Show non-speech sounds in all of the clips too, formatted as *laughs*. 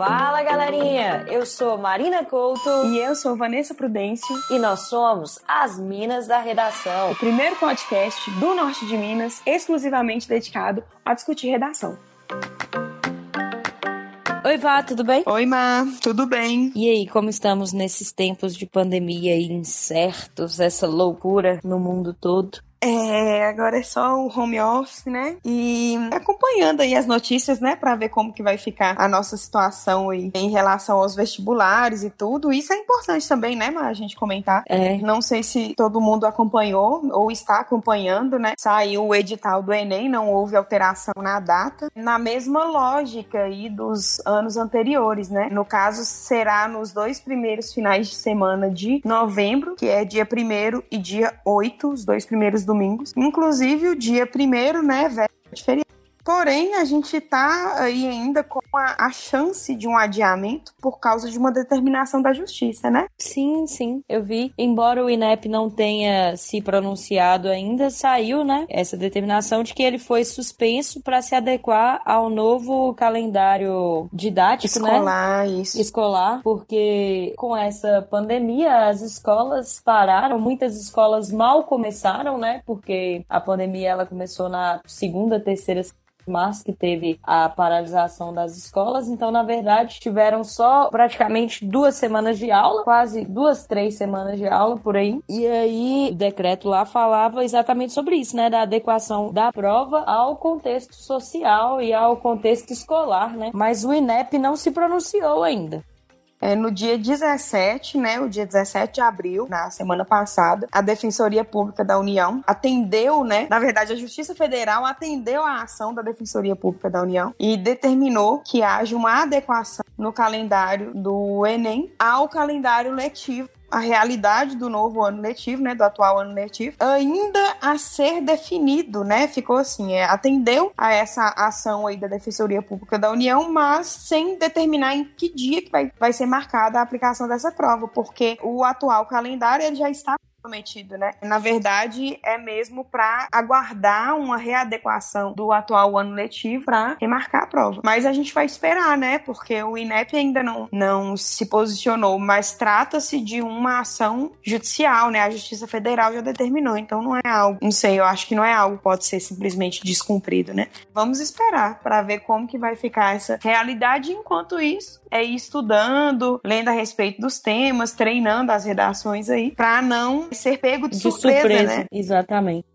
Fala galerinha, eu sou Marina Couto e eu sou Vanessa Prudêncio e nós somos as Minas da Redação, o primeiro podcast do norte de Minas exclusivamente dedicado a discutir redação. Oi, Vá, tudo bem? Oi, Má, tudo bem? E aí, como estamos nesses tempos de pandemia incertos, essa loucura no mundo todo? É, agora é só o home office, né? E acompanhando aí as notícias, né, para ver como que vai ficar a nossa situação aí em relação aos vestibulares e tudo. Isso é importante também, né, a gente comentar. É. Não sei se todo mundo acompanhou ou está acompanhando, né? Saiu o edital do ENEM, não houve alteração na data. Na mesma lógica aí dos anos anteriores, né? No caso, será nos dois primeiros finais de semana de novembro, que é dia 1 e dia 8, os dois primeiros domingos. Inclusive o dia primeiro, né, velho, de feriado. Porém, a gente está aí ainda com a, a, chance de um adiamento por causa de uma determinação da justiça, né? Sim, sim, eu vi. Embora o INEP não tenha se pronunciado ainda, saiu, né, essa determinação de que ele foi suspenso para se adequar ao novo calendário didático, Escolar, né? isso. Escolar, porque com essa pandemia as escolas pararam, muitas escolas mal começaram, né? Porque a pandemia ela começou na segunda, terceira março que teve a paralisação das escolas, então na verdade tiveram só praticamente duas semanas de aula, quase duas, três semanas de aula por aí. E aí o decreto lá falava exatamente sobre isso, né, da adequação da prova ao contexto social e ao contexto escolar, né? Mas o INEP não se pronunciou ainda. É, no dia 17, né, o dia 17 de abril, na semana passada, a Defensoria Pública da União atendeu, né, na verdade a Justiça Federal atendeu a ação da Defensoria Pública da União e determinou que haja uma adequação no calendário do Enem ao calendário letivo a realidade do novo ano letivo, né, do atual ano letivo, ainda a ser definido, né? Ficou assim, é, atendeu a essa ação aí da Defensoria Pública da União, mas sem determinar em que dia que vai, vai ser marcada a aplicação dessa prova, porque o atual calendário ele já está prometido, né? Na verdade, é mesmo para aguardar uma readequação do atual ano letivo para remarcar a prova. Mas a gente vai esperar, né? Porque o INEP ainda não, não se posicionou, mas trata-se de uma ação judicial, né? A Justiça Federal já determinou, então não é algo, não sei, eu acho que não é algo que pode ser simplesmente descumprido, né? Vamos esperar para ver como que vai ficar essa realidade. Enquanto isso, é ir estudando, lendo a respeito dos temas, treinando as redações aí, para não ser pego de, de surpresa, surpresa, né? Exatamente.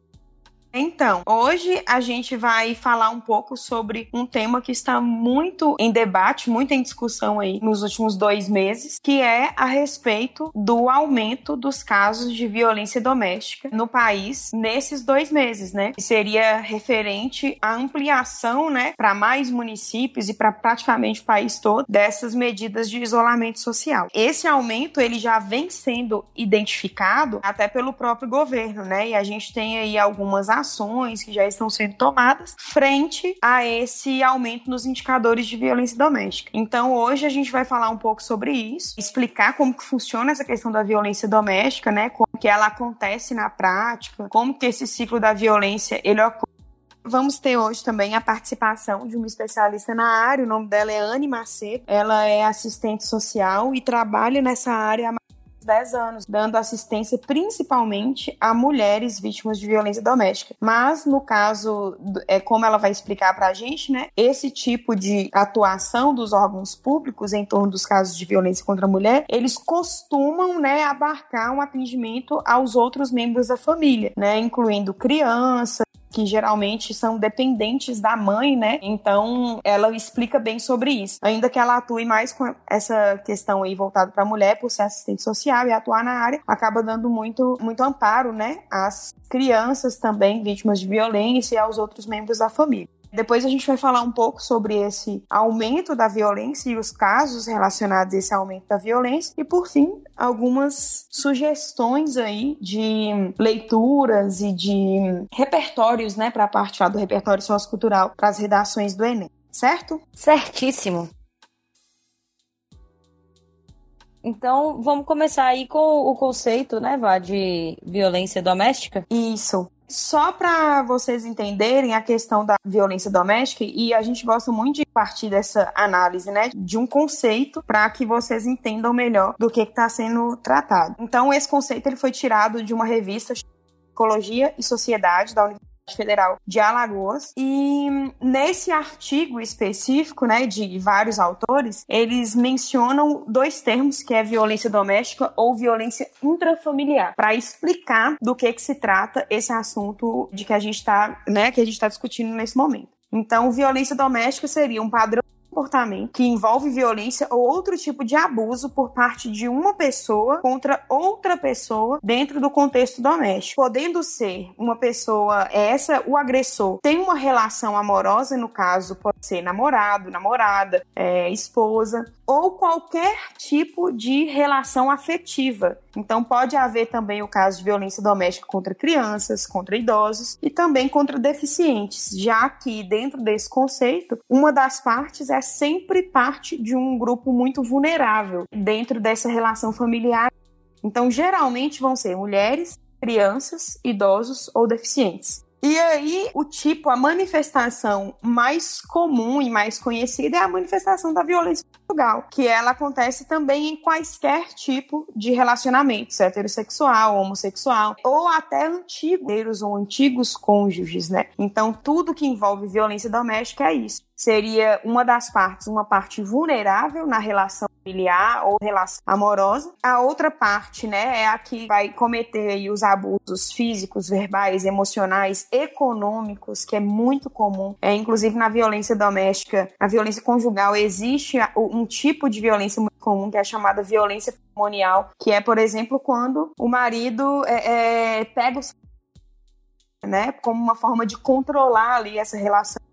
Então, hoje a gente vai falar um pouco sobre um tema que está muito em debate, muito em discussão aí nos últimos dois meses, que é a respeito do aumento dos casos de violência doméstica no país nesses dois meses, né? Que seria referente à ampliação, né, para mais municípios e para praticamente o país todo dessas medidas de isolamento social. Esse aumento ele já vem sendo identificado até pelo próprio governo, né? E a gente tem aí algumas ações ações que já estão sendo tomadas frente a esse aumento nos indicadores de violência doméstica. Então, hoje a gente vai falar um pouco sobre isso, explicar como que funciona essa questão da violência doméstica, né? Como que ela acontece na prática, como que esse ciclo da violência ele ocorre Vamos ter hoje também a participação de uma especialista na área, o nome dela é Anne Macedo. Ela é assistente social e trabalha nessa área há 10 anos, dando assistência principalmente a mulheres vítimas de violência doméstica. Mas no caso, é como ela vai explicar para a gente, né? Esse tipo de atuação dos órgãos públicos em torno dos casos de violência contra a mulher, eles costumam, né, abarcar um atendimento aos outros membros da família, né, incluindo crianças, que geralmente são dependentes da mãe, né? Então, ela explica bem sobre isso. Ainda que ela atue mais com essa questão aí voltada para a mulher, por ser assistente social e atuar na área, acaba dando muito, muito amparo, né? Às crianças também vítimas de violência e aos outros membros da família. Depois a gente vai falar um pouco sobre esse aumento da violência e os casos relacionados a esse aumento da violência. E por fim, algumas sugestões aí de leituras e de repertórios, né, para a parte lá do repertório sociocultural para as redações do Enem, certo? Certíssimo. Então, vamos começar aí com o conceito, né, Vá, de violência doméstica? Isso. Só para vocês entenderem a questão da violência doméstica, e a gente gosta muito de partir dessa análise, né, de um conceito para que vocês entendam melhor do que está sendo tratado. Então, esse conceito ele foi tirado de uma revista Psicologia e Sociedade da Universidade Federal de Alagoas. E nesse artigo específico, né, de vários autores, eles mencionam dois termos, que é violência doméstica ou violência intrafamiliar, para explicar do que que se trata esse assunto de que a gente está, né, que a gente está discutindo nesse momento. Então, violência doméstica seria um padrão comportamento que envolve violência ou outro tipo de abuso por parte de uma pessoa contra outra pessoa dentro do contexto doméstico, podendo ser uma pessoa essa o agressor tem uma relação amorosa no caso pode ser namorado, namorada, é, esposa ou qualquer tipo de relação afetiva. Então pode haver também o caso de violência doméstica contra crianças, contra idosos e também contra deficientes, já que dentro desse conceito uma das partes é sempre parte de um grupo muito vulnerável dentro dessa relação familiar. Então, geralmente vão ser mulheres, crianças, idosos ou deficientes. E aí, o tipo, a manifestação mais comum e mais conhecida é a manifestação da violência conjugal, que ela acontece também em quaisquer tipo de relacionamentos, heterossexual, homossexual, ou até antigos ou antigos cônjuges, né? Então, tudo que envolve violência doméstica é isso seria uma das partes, uma parte vulnerável na relação familiar ou relação amorosa. A outra parte, né, é a que vai cometer os abusos físicos, verbais, emocionais, econômicos, que é muito comum. É inclusive na violência doméstica, na violência conjugal existe um tipo de violência muito comum que é chamada violência patrimonial, que é, por exemplo, quando o marido é, é, pega o né, como uma forma de controlar ali essa relação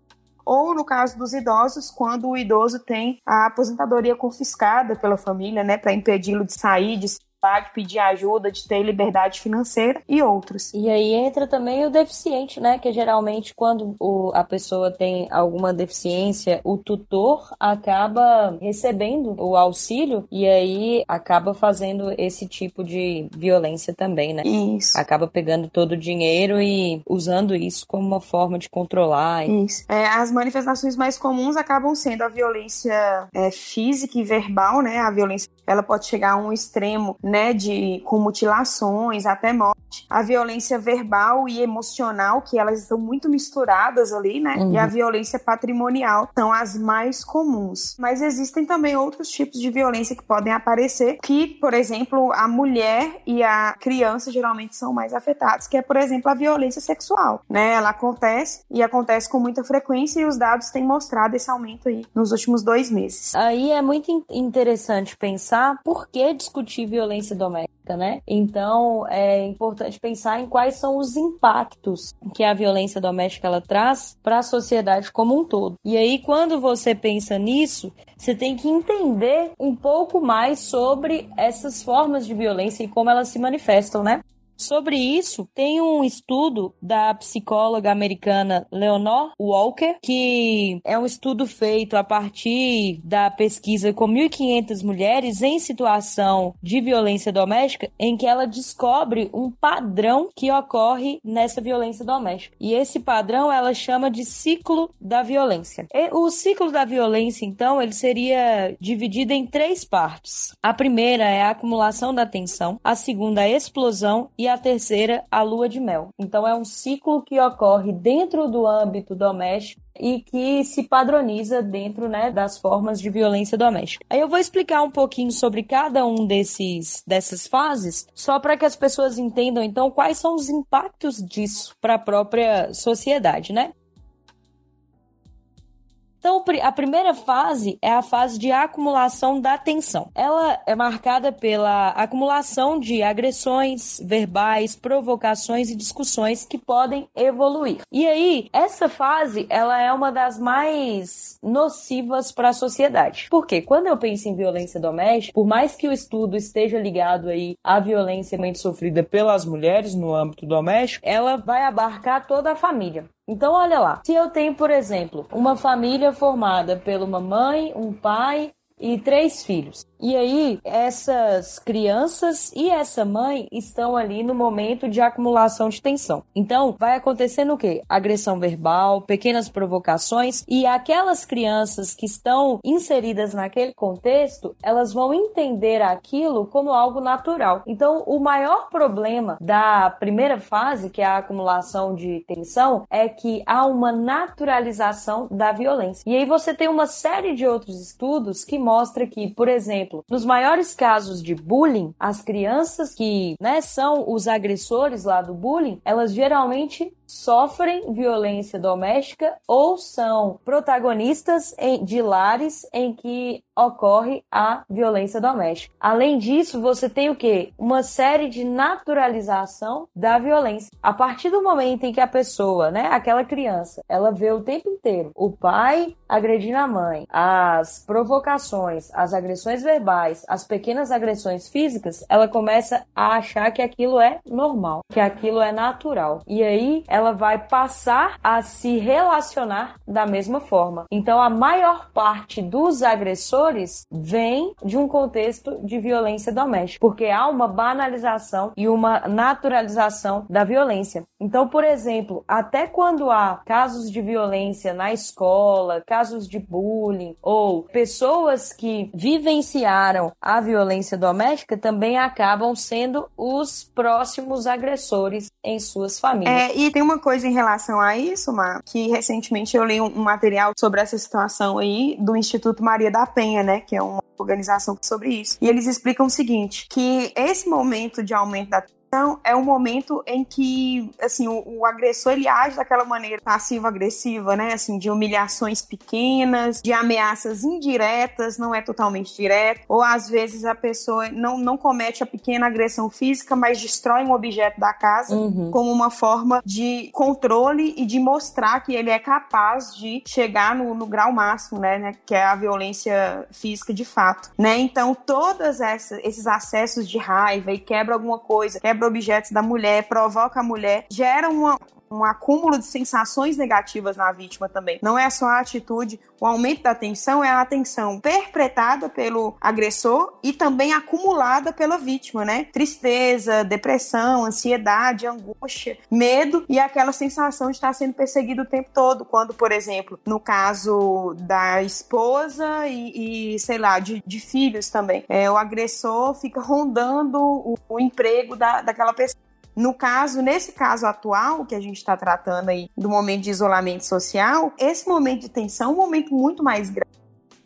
ou no caso dos idosos, quando o idoso tem a aposentadoria confiscada pela família, né, para impedi-lo de sair, de de pedir ajuda, de ter liberdade financeira e outros. E aí entra também o deficiente, né? Que geralmente quando o, a pessoa tem alguma deficiência, o tutor acaba recebendo o auxílio e aí acaba fazendo esse tipo de violência também, né? Isso. Acaba pegando todo o dinheiro e usando isso como uma forma de controlar. Isso. É, as manifestações mais comuns acabam sendo a violência é, física e verbal, né? A violência ela pode chegar a um extremo né, de com mutilações até morte, a violência verbal e emocional, que elas estão muito misturadas ali, né? Uhum. E a violência patrimonial são as mais comuns. Mas existem também outros tipos de violência que podem aparecer, que, por exemplo, a mulher e a criança geralmente são mais afetados, que é, por exemplo, a violência sexual, né? Ela acontece e acontece com muita frequência e os dados têm mostrado esse aumento aí nos últimos dois meses. Aí é muito interessante pensar por que discutir violência doméstica, né? Então é importante pensar em quais são os impactos que a violência doméstica ela traz para a sociedade como um todo. E aí, quando você pensa nisso, você tem que entender um pouco mais sobre essas formas de violência e como elas se manifestam, né? Sobre isso, tem um estudo da psicóloga americana Leonor Walker, que é um estudo feito a partir da pesquisa com 1.500 mulheres em situação de violência doméstica, em que ela descobre um padrão que ocorre nessa violência doméstica. E esse padrão ela chama de ciclo da violência. E o ciclo da violência, então, ele seria dividido em três partes. A primeira é a acumulação da tensão, a segunda a explosão e a a terceira, a lua de mel. Então é um ciclo que ocorre dentro do âmbito doméstico e que se padroniza dentro né, das formas de violência doméstica. Aí eu vou explicar um pouquinho sobre cada um desses dessas fases, só para que as pessoas entendam então quais são os impactos disso para a própria sociedade, né? Então, a primeira fase é a fase de acumulação da tensão. Ela é marcada pela acumulação de agressões verbais, provocações e discussões que podem evoluir. E aí, essa fase, ela é uma das mais nocivas para a sociedade. Porque quando eu penso em violência doméstica, por mais que o estudo esteja ligado aí à violência sofrida pelas mulheres no âmbito doméstico, ela vai abarcar toda a família. Então, olha lá. Se eu tenho, por exemplo, uma família formada por uma mãe, um pai e três filhos. E aí, essas crianças e essa mãe estão ali no momento de acumulação de tensão. Então, vai acontecendo o quê? Agressão verbal, pequenas provocações e aquelas crianças que estão inseridas naquele contexto, elas vão entender aquilo como algo natural. Então, o maior problema da primeira fase, que é a acumulação de tensão, é que há uma naturalização da violência. E aí você tem uma série de outros estudos que mostra que, por exemplo, nos maiores casos de bullying, as crianças que né, são os agressores lá do bullying, elas geralmente sofrem violência doméstica ou são protagonistas de lares em que ocorre a violência doméstica. Além disso, você tem o que? Uma série de naturalização da violência. A partir do momento em que a pessoa, né, aquela criança, ela vê o tempo inteiro o pai agredindo a mãe, as provocações, as agressões verbais, as pequenas agressões físicas, ela começa a achar que aquilo é normal, que aquilo é natural. E aí ela vai passar a se relacionar da mesma forma. Então, a maior parte dos agressores vem de um contexto de violência doméstica, porque há uma banalização e uma naturalização da violência. Então, por exemplo, até quando há casos de violência na escola, casos de bullying ou pessoas que vivenciaram a violência doméstica também acabam sendo os próximos agressores em suas famílias. É, e tem uma coisa em relação a isso, Mar, que recentemente eu li um, um material sobre essa situação aí do Instituto Maria da Penha, né, que é uma organização sobre isso. E eles explicam o seguinte, que esse momento de aumento da então, é um momento em que, assim, o, o agressor ele age daquela maneira passiva-agressiva, né? Assim, de humilhações pequenas, de ameaças indiretas, não é totalmente direto. Ou às vezes a pessoa não, não comete a pequena agressão física, mas destrói um objeto da casa uhum. como uma forma de controle e de mostrar que ele é capaz de chegar no, no grau máximo, né, né? Que é a violência física de fato, né? Então, todos esses acessos de raiva e quebra alguma coisa, quebra objetos da mulher, provoca a mulher, gera uma, um acúmulo de sensações negativas na vítima também. Não é só a atitude, o aumento da tensão é a atenção perpetrada pelo agressor e também acumulada pela vítima, né? Tristeza, depressão, ansiedade, angústia, medo e aquela sensação de estar sendo perseguido o tempo todo. Quando, por exemplo, no caso da esposa e, e sei lá, de, de filhos também, é, o agressor fica rondando o, o emprego da, daquela pessoa no caso, nesse caso atual que a gente está tratando aí do momento de isolamento social, esse momento de tensão é um momento muito mais grave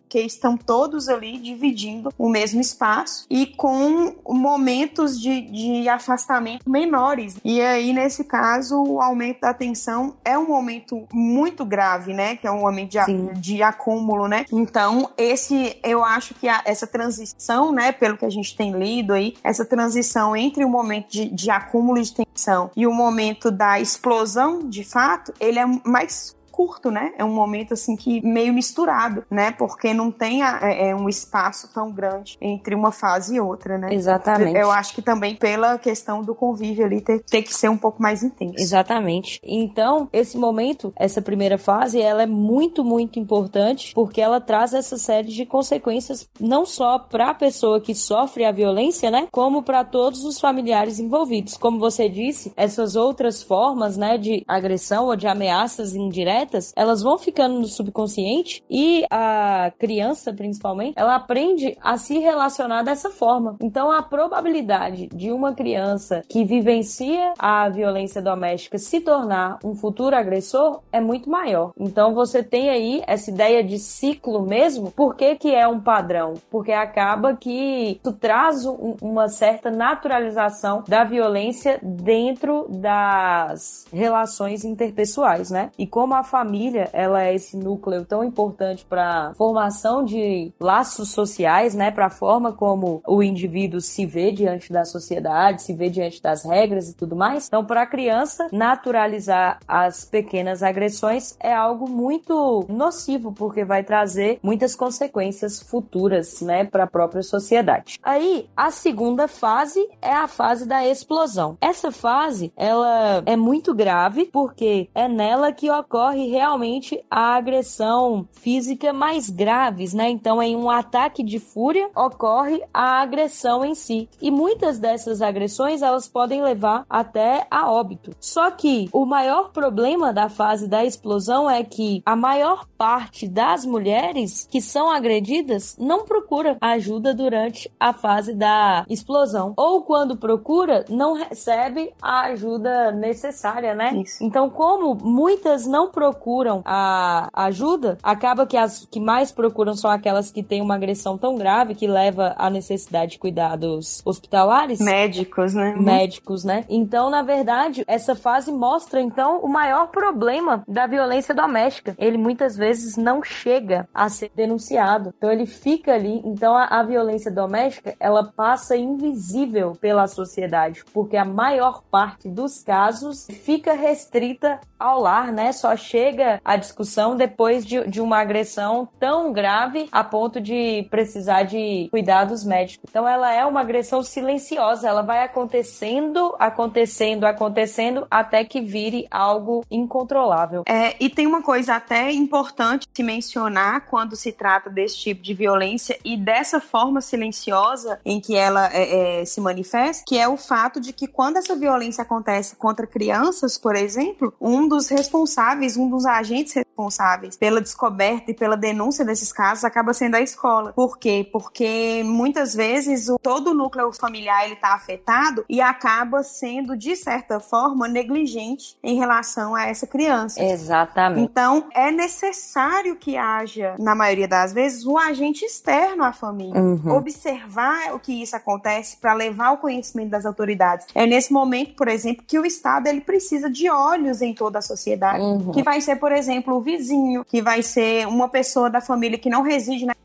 porque estão todos ali dividindo o mesmo espaço e com momentos de, de afastamento menores. E aí, nesse caso, o aumento da tensão é um momento muito grave, né? Que é um momento de, de acúmulo, né? Então, esse, eu acho que a, essa transição, né, pelo que a gente tem lido aí, essa transição entre o momento de, de acúmulo de tensão e o momento da explosão, de fato, ele é mais curto, né? É um momento assim que meio misturado, né? Porque não tem a, é, é, um espaço tão grande entre uma fase e outra, né? Exatamente. Eu acho que também pela questão do convívio ali ter, ter que ser um pouco mais intenso. Exatamente. Então, esse momento, essa primeira fase, ela é muito, muito importante porque ela traz essa série de consequências não só para a pessoa que sofre a violência, né? Como para todos os familiares envolvidos. Como você disse, essas outras formas, né, de agressão ou de ameaças indiretas elas vão ficando no subconsciente e a criança, principalmente, ela aprende a se relacionar dessa forma. Então, a probabilidade de uma criança que vivencia a violência doméstica se tornar um futuro agressor é muito maior. Então, você tem aí essa ideia de ciclo mesmo. Por que, que é um padrão? Porque acaba que tu traz um, uma certa naturalização da violência dentro das relações interpessoais, né? E como a família, ela é esse núcleo tão importante para formação de laços sociais, né, para a forma como o indivíduo se vê diante da sociedade, se vê diante das regras e tudo mais. Então, para a criança, naturalizar as pequenas agressões é algo muito nocivo, porque vai trazer muitas consequências futuras, né, para a própria sociedade. Aí, a segunda fase é a fase da explosão. Essa fase, ela é muito grave porque é nela que ocorre realmente a agressão física mais graves, né? Então, em um ataque de fúria, ocorre a agressão em si. E muitas dessas agressões, elas podem levar até a óbito. Só que o maior problema da fase da explosão é que a maior parte das mulheres que são agredidas não procura ajuda durante a fase da explosão. Ou quando procura, não recebe a ajuda necessária, né? Isso. Então, como muitas não procuram a ajuda, acaba que as que mais procuram são aquelas que têm uma agressão tão grave que leva à necessidade de cuidados hospitalares. Médicos, né? Médicos, né? Então, na verdade, essa fase mostra então o maior problema da violência doméstica. Ele muitas vezes não chega a ser denunciado. Então ele fica ali. Então a, a violência doméstica ela passa invisível pela sociedade, porque a maior parte dos casos fica restrita ao lar, né? Só chega a discussão depois de, de uma agressão tão grave a ponto de precisar de cuidados médicos. Então ela é uma agressão silenciosa, ela vai acontecendo, acontecendo, acontecendo até que vire algo incontrolável. É, e tem uma coisa até importante se mencionar quando se trata desse tipo de violência e dessa forma silenciosa em que ela é, é, se manifesta, que é o fato de que quando essa violência acontece contra crianças, por exemplo, um dos responsáveis, um dos agentes responsáveis pela descoberta e pela denúncia desses casos acaba sendo a escola. Por quê? Porque muitas vezes o, todo o núcleo familiar ele está afetado e acaba sendo de certa forma negligente em relação a essa criança. Exatamente. Então é necessário que haja, na maioria das vezes, um agente externo à família, uhum. observar o que isso acontece para levar o conhecimento das autoridades. É nesse momento, por exemplo, que o Estado ele precisa de olhos em toda a sociedade, uhum. que vai ser, por exemplo, o vizinho, que vai ser uma pessoa da família que não reside na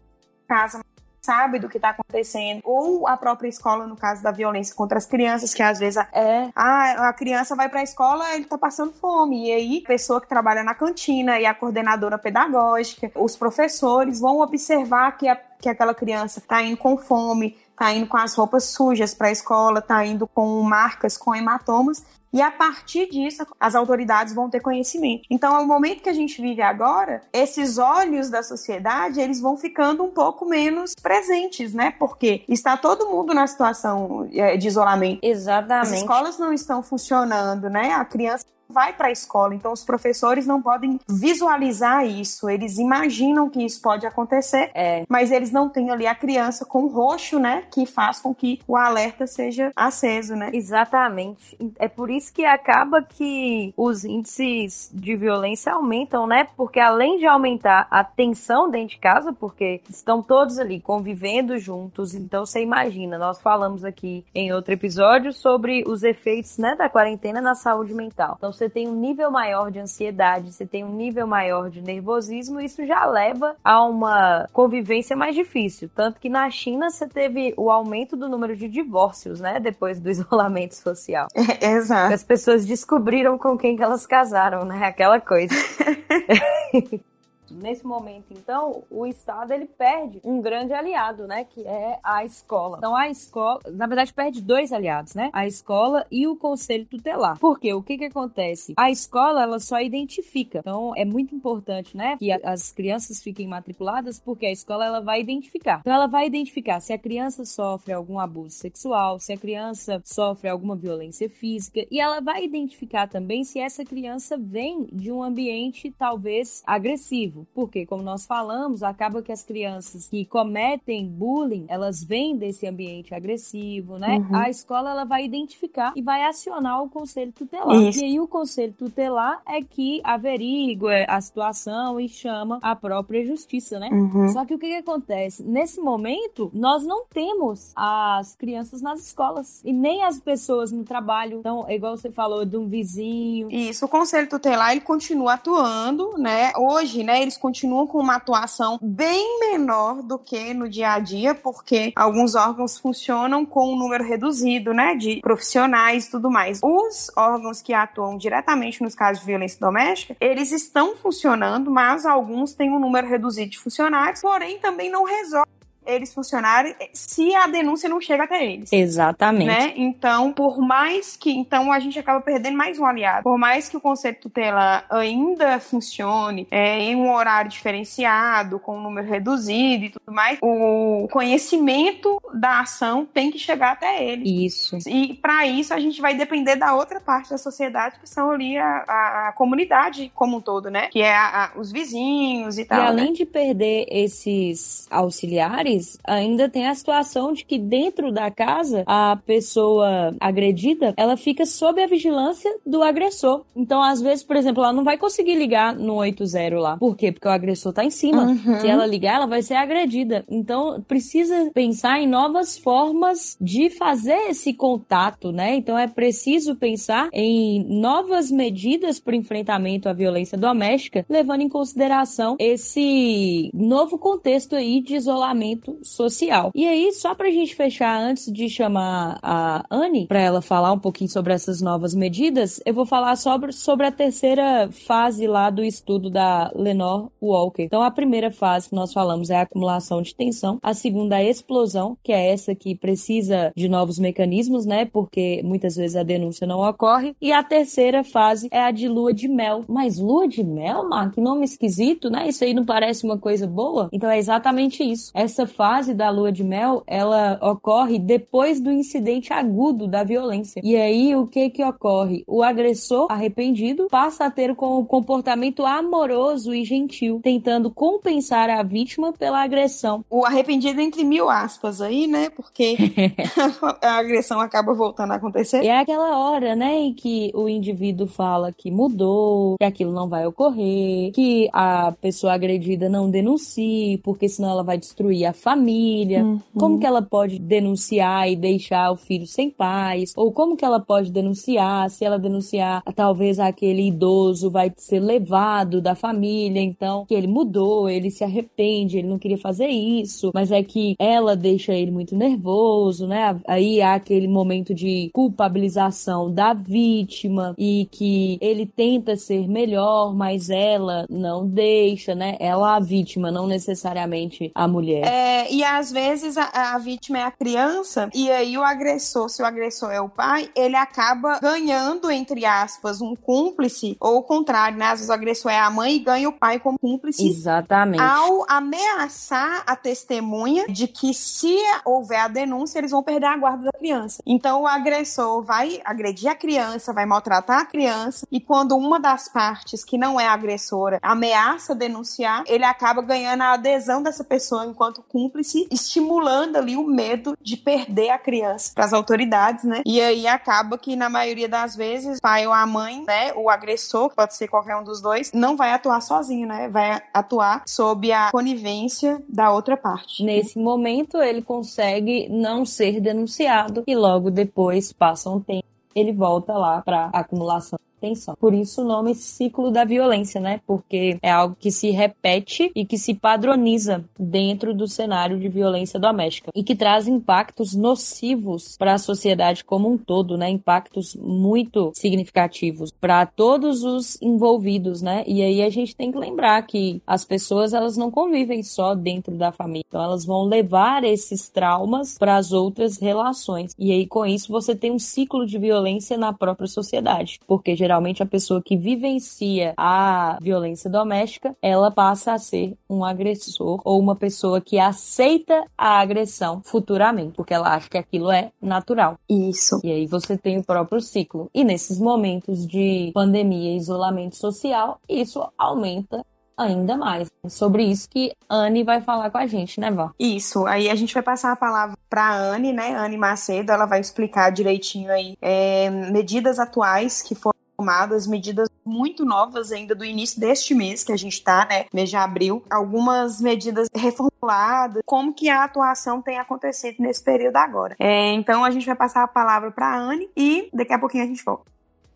casa, sabe do que está acontecendo, ou a própria escola, no caso da violência contra as crianças, que às vezes a, é. a, a criança vai para a escola, ele está passando fome, e aí a pessoa que trabalha na cantina e a coordenadora pedagógica, os professores vão observar que, a, que aquela criança está indo com fome, está indo com as roupas sujas para a escola, está indo com marcas, com hematomas, e a partir disso, as autoridades vão ter conhecimento. Então, ao momento que a gente vive agora, esses olhos da sociedade, eles vão ficando um pouco menos presentes, né? Porque está todo mundo na situação é, de isolamento. Exatamente. As escolas não estão funcionando, né? A criança vai para a escola, então os professores não podem visualizar isso, eles imaginam que isso pode acontecer, é. mas eles não têm ali a criança com roxo, né, que faz com que o alerta seja aceso, né? Exatamente. É por isso que acaba que os índices de violência aumentam, né? Porque além de aumentar a tensão dentro de casa, porque estão todos ali convivendo juntos, então você imagina, nós falamos aqui em outro episódio sobre os efeitos, né, da quarentena na saúde mental. Então você tem um nível maior de ansiedade, você tem um nível maior de nervosismo, isso já leva a uma convivência mais difícil. Tanto que na China você teve o aumento do número de divórcios, né? Depois do *laughs* isolamento social. É, exato. As pessoas descobriram com quem que elas casaram, né? Aquela coisa. *laughs* Nesse momento, então, o Estado ele perde um grande aliado, né, que é a escola. Então, a escola, na verdade, perde dois aliados, né? A escola e o conselho tutelar. Porque o que que acontece? A escola ela só identifica. Então, é muito importante, né, que as crianças fiquem matriculadas, porque a escola ela vai identificar. Então, ela vai identificar se a criança sofre algum abuso sexual, se a criança sofre alguma violência física, e ela vai identificar também se essa criança vem de um ambiente talvez agressivo porque, como nós falamos, acaba que as crianças que cometem bullying, elas vêm desse ambiente agressivo, né? Uhum. A escola ela vai identificar e vai acionar o conselho tutelar. Isso. E aí o conselho tutelar é que averigua a situação e chama a própria justiça, né? Uhum. Só que o que, que acontece? Nesse momento, nós não temos as crianças nas escolas e nem as pessoas no trabalho. Então, é igual você falou de um vizinho. Isso, o conselho tutelar ele continua atuando, né? Hoje, né, eles continuam com uma atuação bem menor do que no dia a dia, porque alguns órgãos funcionam com um número reduzido, né, de profissionais e tudo mais. Os órgãos que atuam diretamente nos casos de violência doméstica, eles estão funcionando, mas alguns têm um número reduzido de funcionários, porém também não resolvem eles funcionarem se a denúncia não chega até eles. Exatamente. Né? Então, por mais que. Então, a gente acaba perdendo mais um aliado. Por mais que o conceito de tutela ainda funcione é, em um horário diferenciado, com um número reduzido e tudo mais, o conhecimento da ação tem que chegar até ele. Isso. E para isso a gente vai depender da outra parte da sociedade, que são ali a, a, a comunidade como um todo, né? Que é a, os vizinhos e tal. E além né? de perder esses auxiliares, ainda tem a situação de que dentro da casa a pessoa agredida ela fica sob a vigilância do agressor. Então, às vezes, por exemplo, ela não vai conseguir ligar no 80 lá. Por quê? Porque o agressor tá em cima. Uhum. Se ela ligar, ela vai ser agredida. Então, precisa pensar em novas formas de fazer esse contato, né? Então, é preciso pensar em novas medidas para enfrentamento à violência doméstica, levando em consideração esse novo contexto aí de isolamento social. E aí, só pra gente fechar, antes de chamar a Anne para ela falar um pouquinho sobre essas novas medidas, eu vou falar sobre, sobre a terceira fase lá do estudo da Lenore Walker. Então, a primeira fase que nós falamos é a acumulação de tensão, a segunda, a explosão, que é essa que precisa de novos mecanismos, né? Porque muitas vezes a denúncia não ocorre. E a terceira fase é a de lua de mel. Mas lua de mel, Mar? Que nome esquisito, né? Isso aí não parece uma coisa boa? Então é exatamente isso. Essa fase da lua de mel, ela ocorre depois do incidente agudo da violência. E aí o que que ocorre? O agressor arrependido passa a ter um comportamento amoroso e gentil, tentando compensar a vítima pela agressão. O arrependido entre mil aspas aí, né? Porque *laughs* *laughs* a agressão acaba voltando a acontecer. E é aquela hora, né, em que o indivíduo fala que mudou, que aquilo não vai ocorrer, que a pessoa agredida não denuncie, porque senão ela vai destruir a família. Uhum. Como que ela pode denunciar e deixar o filho sem paz? Ou como que ela pode denunciar? Se ela denunciar, talvez aquele idoso vai ser levado da família, então que ele mudou, ele se arrepende, ele não queria fazer isso, mas é que ela deixa ele muito nervoso, né? Aí há aquele momento de culpabilização da vítima e que ele tenta ser melhor, mas ela não deixa, né? Ela a vítima, não necessariamente a mulher. É, e às vezes a, a, vítima é a criança, e aí o agressor, se o agressor é o pai, ele acaba ganhando, entre aspas, um cúmplice, ou o contrário, né? Às vezes o agressor é a mãe e ganha o pai como cúmplice. Exatamente. Ao ameaçar a testemunha de que se houver a denúncia, eles vão perder a guarda da criança. Então o agressor vai agredir a criança, vai maltratar a criança, e quando uma das partes que não é agressora ameaça denunciar, ele acaba ganhando a adesão dessa pessoa enquanto cúmplice, estimulando ali o medo de perder a criança para as autoridades, né? E aí acaba que na maioria das vezes, o pai ou a mãe, né, o agressor, pode ser qualquer um dos dois, não vai atuar sozinho, né? Vai atuar sob a conivência da outra parte. Nesse momento, ele consegue não ser denunciado e logo depois passa um tempo, ele volta lá para acumulação atenção. Por isso o nome ciclo da violência, né? Porque é algo que se repete e que se padroniza dentro do cenário de violência doméstica e que traz impactos nocivos para a sociedade como um todo, né? Impactos muito significativos para todos os envolvidos, né? E aí a gente tem que lembrar que as pessoas elas não convivem só dentro da família, então elas vão levar esses traumas para as outras relações. E aí com isso você tem um ciclo de violência na própria sociedade, porque geralmente geralmente a pessoa que vivencia a violência doméstica, ela passa a ser um agressor ou uma pessoa que aceita a agressão futuramente, porque ela acha que aquilo é natural. Isso. E aí você tem o próprio ciclo. E nesses momentos de pandemia e isolamento social, isso aumenta ainda mais. É sobre isso que Anne vai falar com a gente, né, Vó? Isso. Aí a gente vai passar a palavra para Anne, né? Anne Macedo, ela vai explicar direitinho aí é, medidas atuais que foram tomadas medidas muito novas ainda do início deste mês que a gente está, né, mês de abril, algumas medidas reformuladas, como que a atuação tem acontecido nesse período agora. É, então a gente vai passar a palavra para a Anne e daqui a pouquinho a gente volta.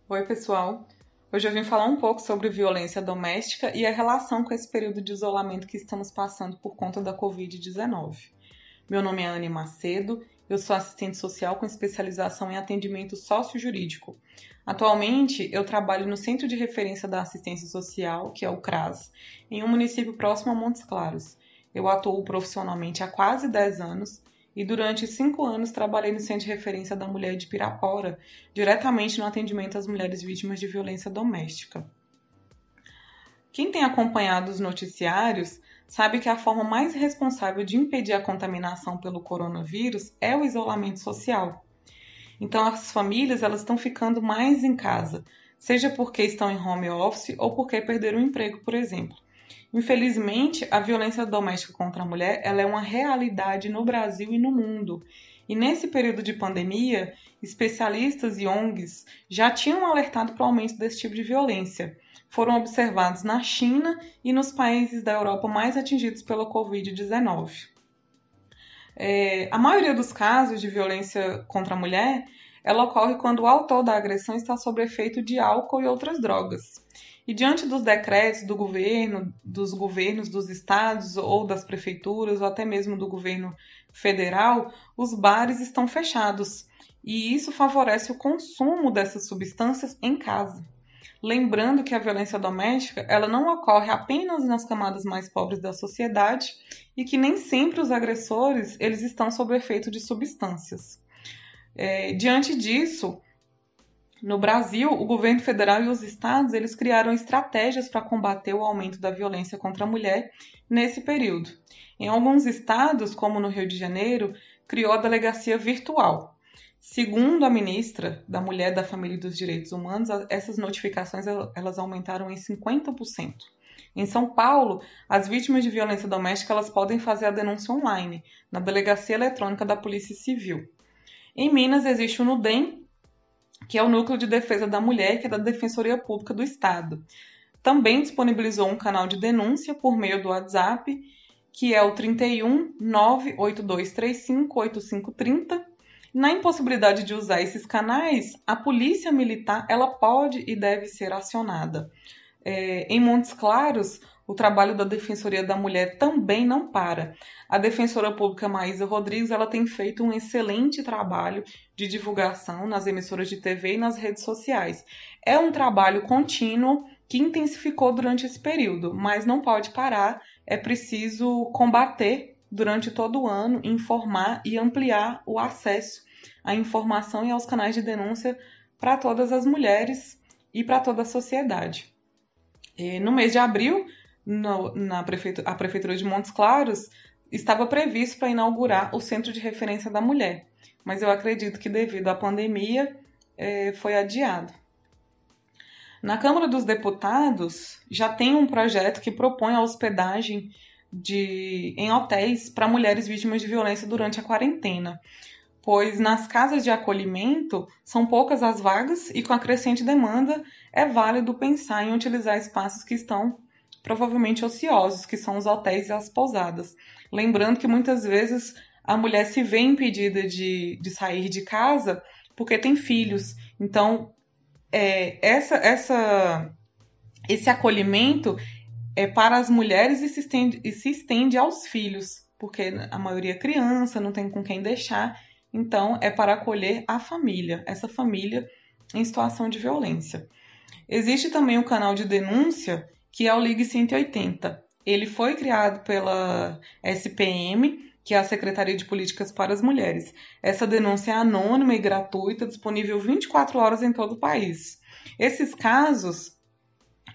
Oi, pessoal. Hoje eu vim falar um pouco sobre violência doméstica e a relação com esse período de isolamento que estamos passando por conta da Covid-19. Meu nome é Anne Macedo, eu sou assistente social com especialização em atendimento sócio-jurídico. Atualmente, eu trabalho no Centro de Referência da Assistência Social, que é o CRAS, em um município próximo a Montes Claros. Eu atuo profissionalmente há quase 10 anos e durante cinco anos trabalhei no Centro de Referência da Mulher de Pirapora, diretamente no atendimento às mulheres vítimas de violência doméstica. Quem tem acompanhado os noticiários sabe que a forma mais responsável de impedir a contaminação pelo coronavírus é o isolamento social. Então as famílias elas estão ficando mais em casa, seja porque estão em home office ou porque perderam o emprego, por exemplo. Infelizmente, a violência doméstica contra a mulher ela é uma realidade no Brasil e no mundo. E nesse período de pandemia, especialistas e ONGs já tinham alertado para o aumento desse tipo de violência. Foram observados na China e nos países da Europa mais atingidos pela Covid-19. É, a maioria dos casos de violência contra a mulher ela ocorre quando o autor da agressão está sob efeito de álcool e outras drogas. E diante dos decretos do governo, dos governos dos estados ou das prefeituras, ou até mesmo do governo federal, os bares estão fechados. E isso favorece o consumo dessas substâncias em casa. Lembrando que a violência doméstica ela não ocorre apenas nas camadas mais pobres da sociedade e que nem sempre os agressores eles estão sob efeito de substâncias. É, diante disso, no Brasil, o governo federal e os estados eles criaram estratégias para combater o aumento da violência contra a mulher nesse período. Em alguns estados, como no Rio de Janeiro, criou a delegacia virtual. Segundo a ministra da Mulher, da Família e dos Direitos Humanos, essas notificações elas aumentaram em 50%. Em São Paulo, as vítimas de violência doméstica elas podem fazer a denúncia online na delegacia eletrônica da Polícia Civil. Em Minas existe o NUDEM, que é o Núcleo de Defesa da Mulher, que é da Defensoria Pública do Estado. Também disponibilizou um canal de denúncia por meio do WhatsApp, que é o 31 98235 8530. Na impossibilidade de usar esses canais, a Polícia Militar ela pode e deve ser acionada. É, em Montes Claros, o trabalho da Defensoria da Mulher também não para. A defensora pública Maísa Rodrigues ela tem feito um excelente trabalho de divulgação nas emissoras de TV e nas redes sociais. É um trabalho contínuo que intensificou durante esse período, mas não pode parar. É preciso combater durante todo o ano, informar e ampliar o acesso à informação e aos canais de denúncia para todas as mulheres e para toda a sociedade. No mês de abril, no, na prefeitura, a Prefeitura de Montes Claros estava previsto para inaugurar o Centro de Referência da Mulher, mas eu acredito que devido à pandemia é, foi adiado. Na Câmara dos Deputados já tem um projeto que propõe a hospedagem de, em hotéis para mulheres vítimas de violência durante a quarentena, pois nas casas de acolhimento são poucas as vagas e com a crescente demanda é válido pensar em utilizar espaços que estão provavelmente ociosos, que são os hotéis e as pousadas. Lembrando que muitas vezes a mulher se vê impedida de, de sair de casa porque tem filhos. Então, é, essa, essa, esse acolhimento é para as mulheres e se, estende, e se estende aos filhos, porque a maioria é criança, não tem com quem deixar. Então, é para acolher a família, essa família em situação de violência. Existe também o canal de denúncia que é o Ligue 180. Ele foi criado pela SPM, que é a Secretaria de Políticas para as Mulheres. Essa denúncia é anônima e gratuita, disponível 24 horas em todo o país. Esses casos,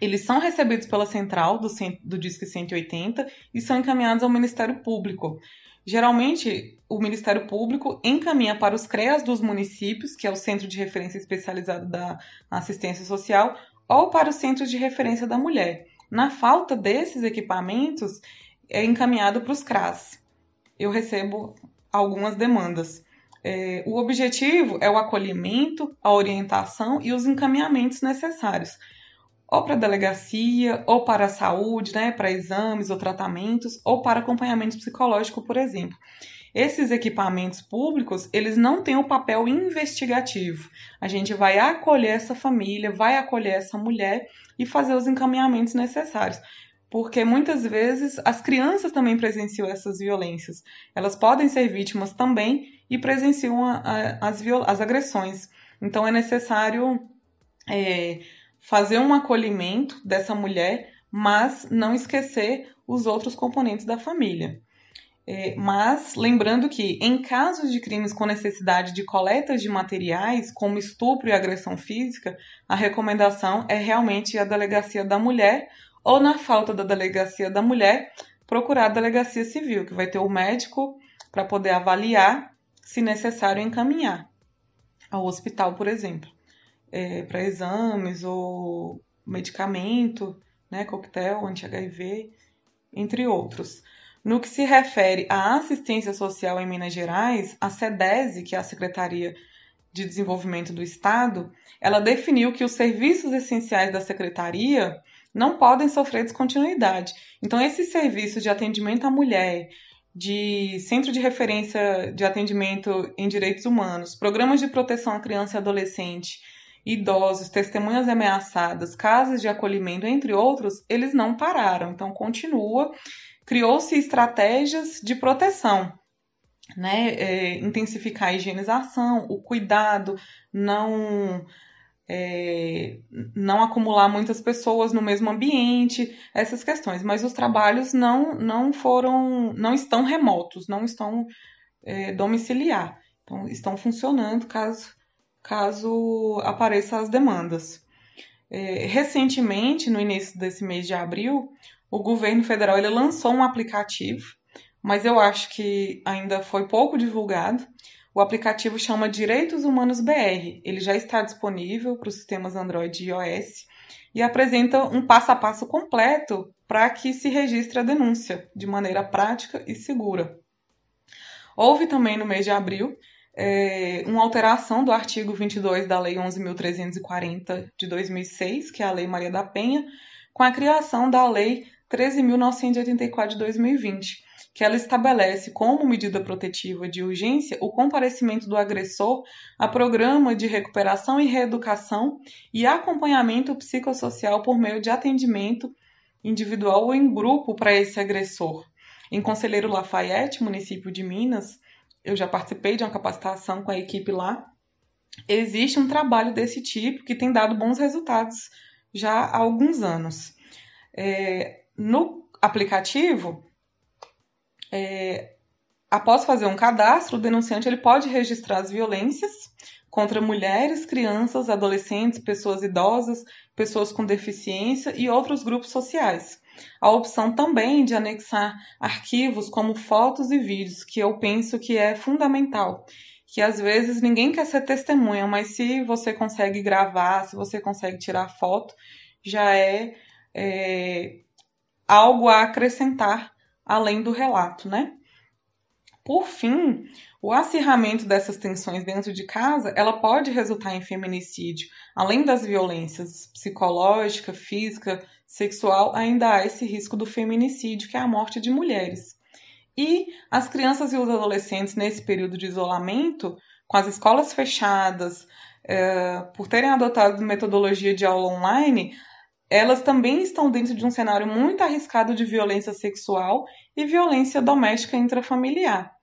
eles são recebidos pela central do, do Disque 180 e são encaminhados ao Ministério Público. Geralmente, o Ministério Público encaminha para os CREAS dos municípios, que é o Centro de Referência Especializado da Assistência Social, ou para os Centros de Referência da Mulher. Na falta desses equipamentos, é encaminhado para os CRAS. Eu recebo algumas demandas. É, o objetivo é o acolhimento, a orientação e os encaminhamentos necessários, ou para a delegacia, ou para a saúde, né, para exames ou tratamentos, ou para acompanhamento psicológico, por exemplo. Esses equipamentos públicos, eles não têm o papel investigativo. A gente vai acolher essa família, vai acolher essa mulher e fazer os encaminhamentos necessários. Porque muitas vezes as crianças também presenciam essas violências. Elas podem ser vítimas também e presenciam a, a, as, as agressões. Então é necessário é, fazer um acolhimento dessa mulher mas não esquecer os outros componentes da família. É, mas lembrando que, em casos de crimes com necessidade de coletas de materiais, como estupro e agressão física, a recomendação é realmente a delegacia da mulher, ou, na falta da delegacia da mulher, procurar a delegacia civil, que vai ter o médico para poder avaliar, se necessário, encaminhar ao hospital, por exemplo, é, para exames ou medicamento, né, coquetel, anti-HIV, entre outros. No que se refere à assistência social em Minas Gerais, a SEDESE, que é a Secretaria de Desenvolvimento do Estado, ela definiu que os serviços essenciais da secretaria não podem sofrer descontinuidade. Então, esses serviços de atendimento à mulher, de centro de referência de atendimento em direitos humanos, programas de proteção à criança e adolescente, idosos, testemunhas ameaçadas, casas de acolhimento, entre outros, eles não pararam. Então, continua criou-se estratégias de proteção, né? É, intensificar a higienização, o cuidado, não é, não acumular muitas pessoas no mesmo ambiente, essas questões. Mas os trabalhos não, não foram, não estão remotos, não estão é, domiciliar. Então, estão funcionando caso, caso apareçam as demandas. É, recentemente, no início desse mês de abril, o governo federal ele lançou um aplicativo, mas eu acho que ainda foi pouco divulgado. O aplicativo chama Direitos Humanos BR. Ele já está disponível para os sistemas Android e iOS e apresenta um passo a passo completo para que se registre a denúncia de maneira prática e segura. Houve também no mês de abril é, uma alteração do artigo 22 da Lei 11.340 de 2006, que é a Lei Maria da Penha, com a criação da Lei 13.984 de 2020, que ela estabelece como medida protetiva de urgência o comparecimento do agressor a programa de recuperação e reeducação e acompanhamento psicossocial por meio de atendimento individual ou em grupo para esse agressor. Em Conselheiro Lafayette, município de Minas, eu já participei de uma capacitação com a equipe lá. Existe um trabalho desse tipo que tem dado bons resultados já há alguns anos. É, no aplicativo, é, após fazer um cadastro, o denunciante ele pode registrar as violências contra mulheres, crianças, adolescentes, pessoas idosas, pessoas com deficiência e outros grupos sociais. A opção também de anexar arquivos como fotos e vídeos, que eu penso que é fundamental. Que às vezes ninguém quer ser testemunha, mas se você consegue gravar, se você consegue tirar foto, já é, é algo a acrescentar além do relato, né? Por fim, o acirramento dessas tensões dentro de casa, ela pode resultar em feminicídio. Além das violências psicológica, física, sexual, ainda há esse risco do feminicídio, que é a morte de mulheres. E as crianças e os adolescentes nesse período de isolamento, com as escolas fechadas, é, por terem adotado metodologia de aula online, elas também estão dentro de um cenário muito arriscado de violência sexual e violência doméstica intrafamiliar.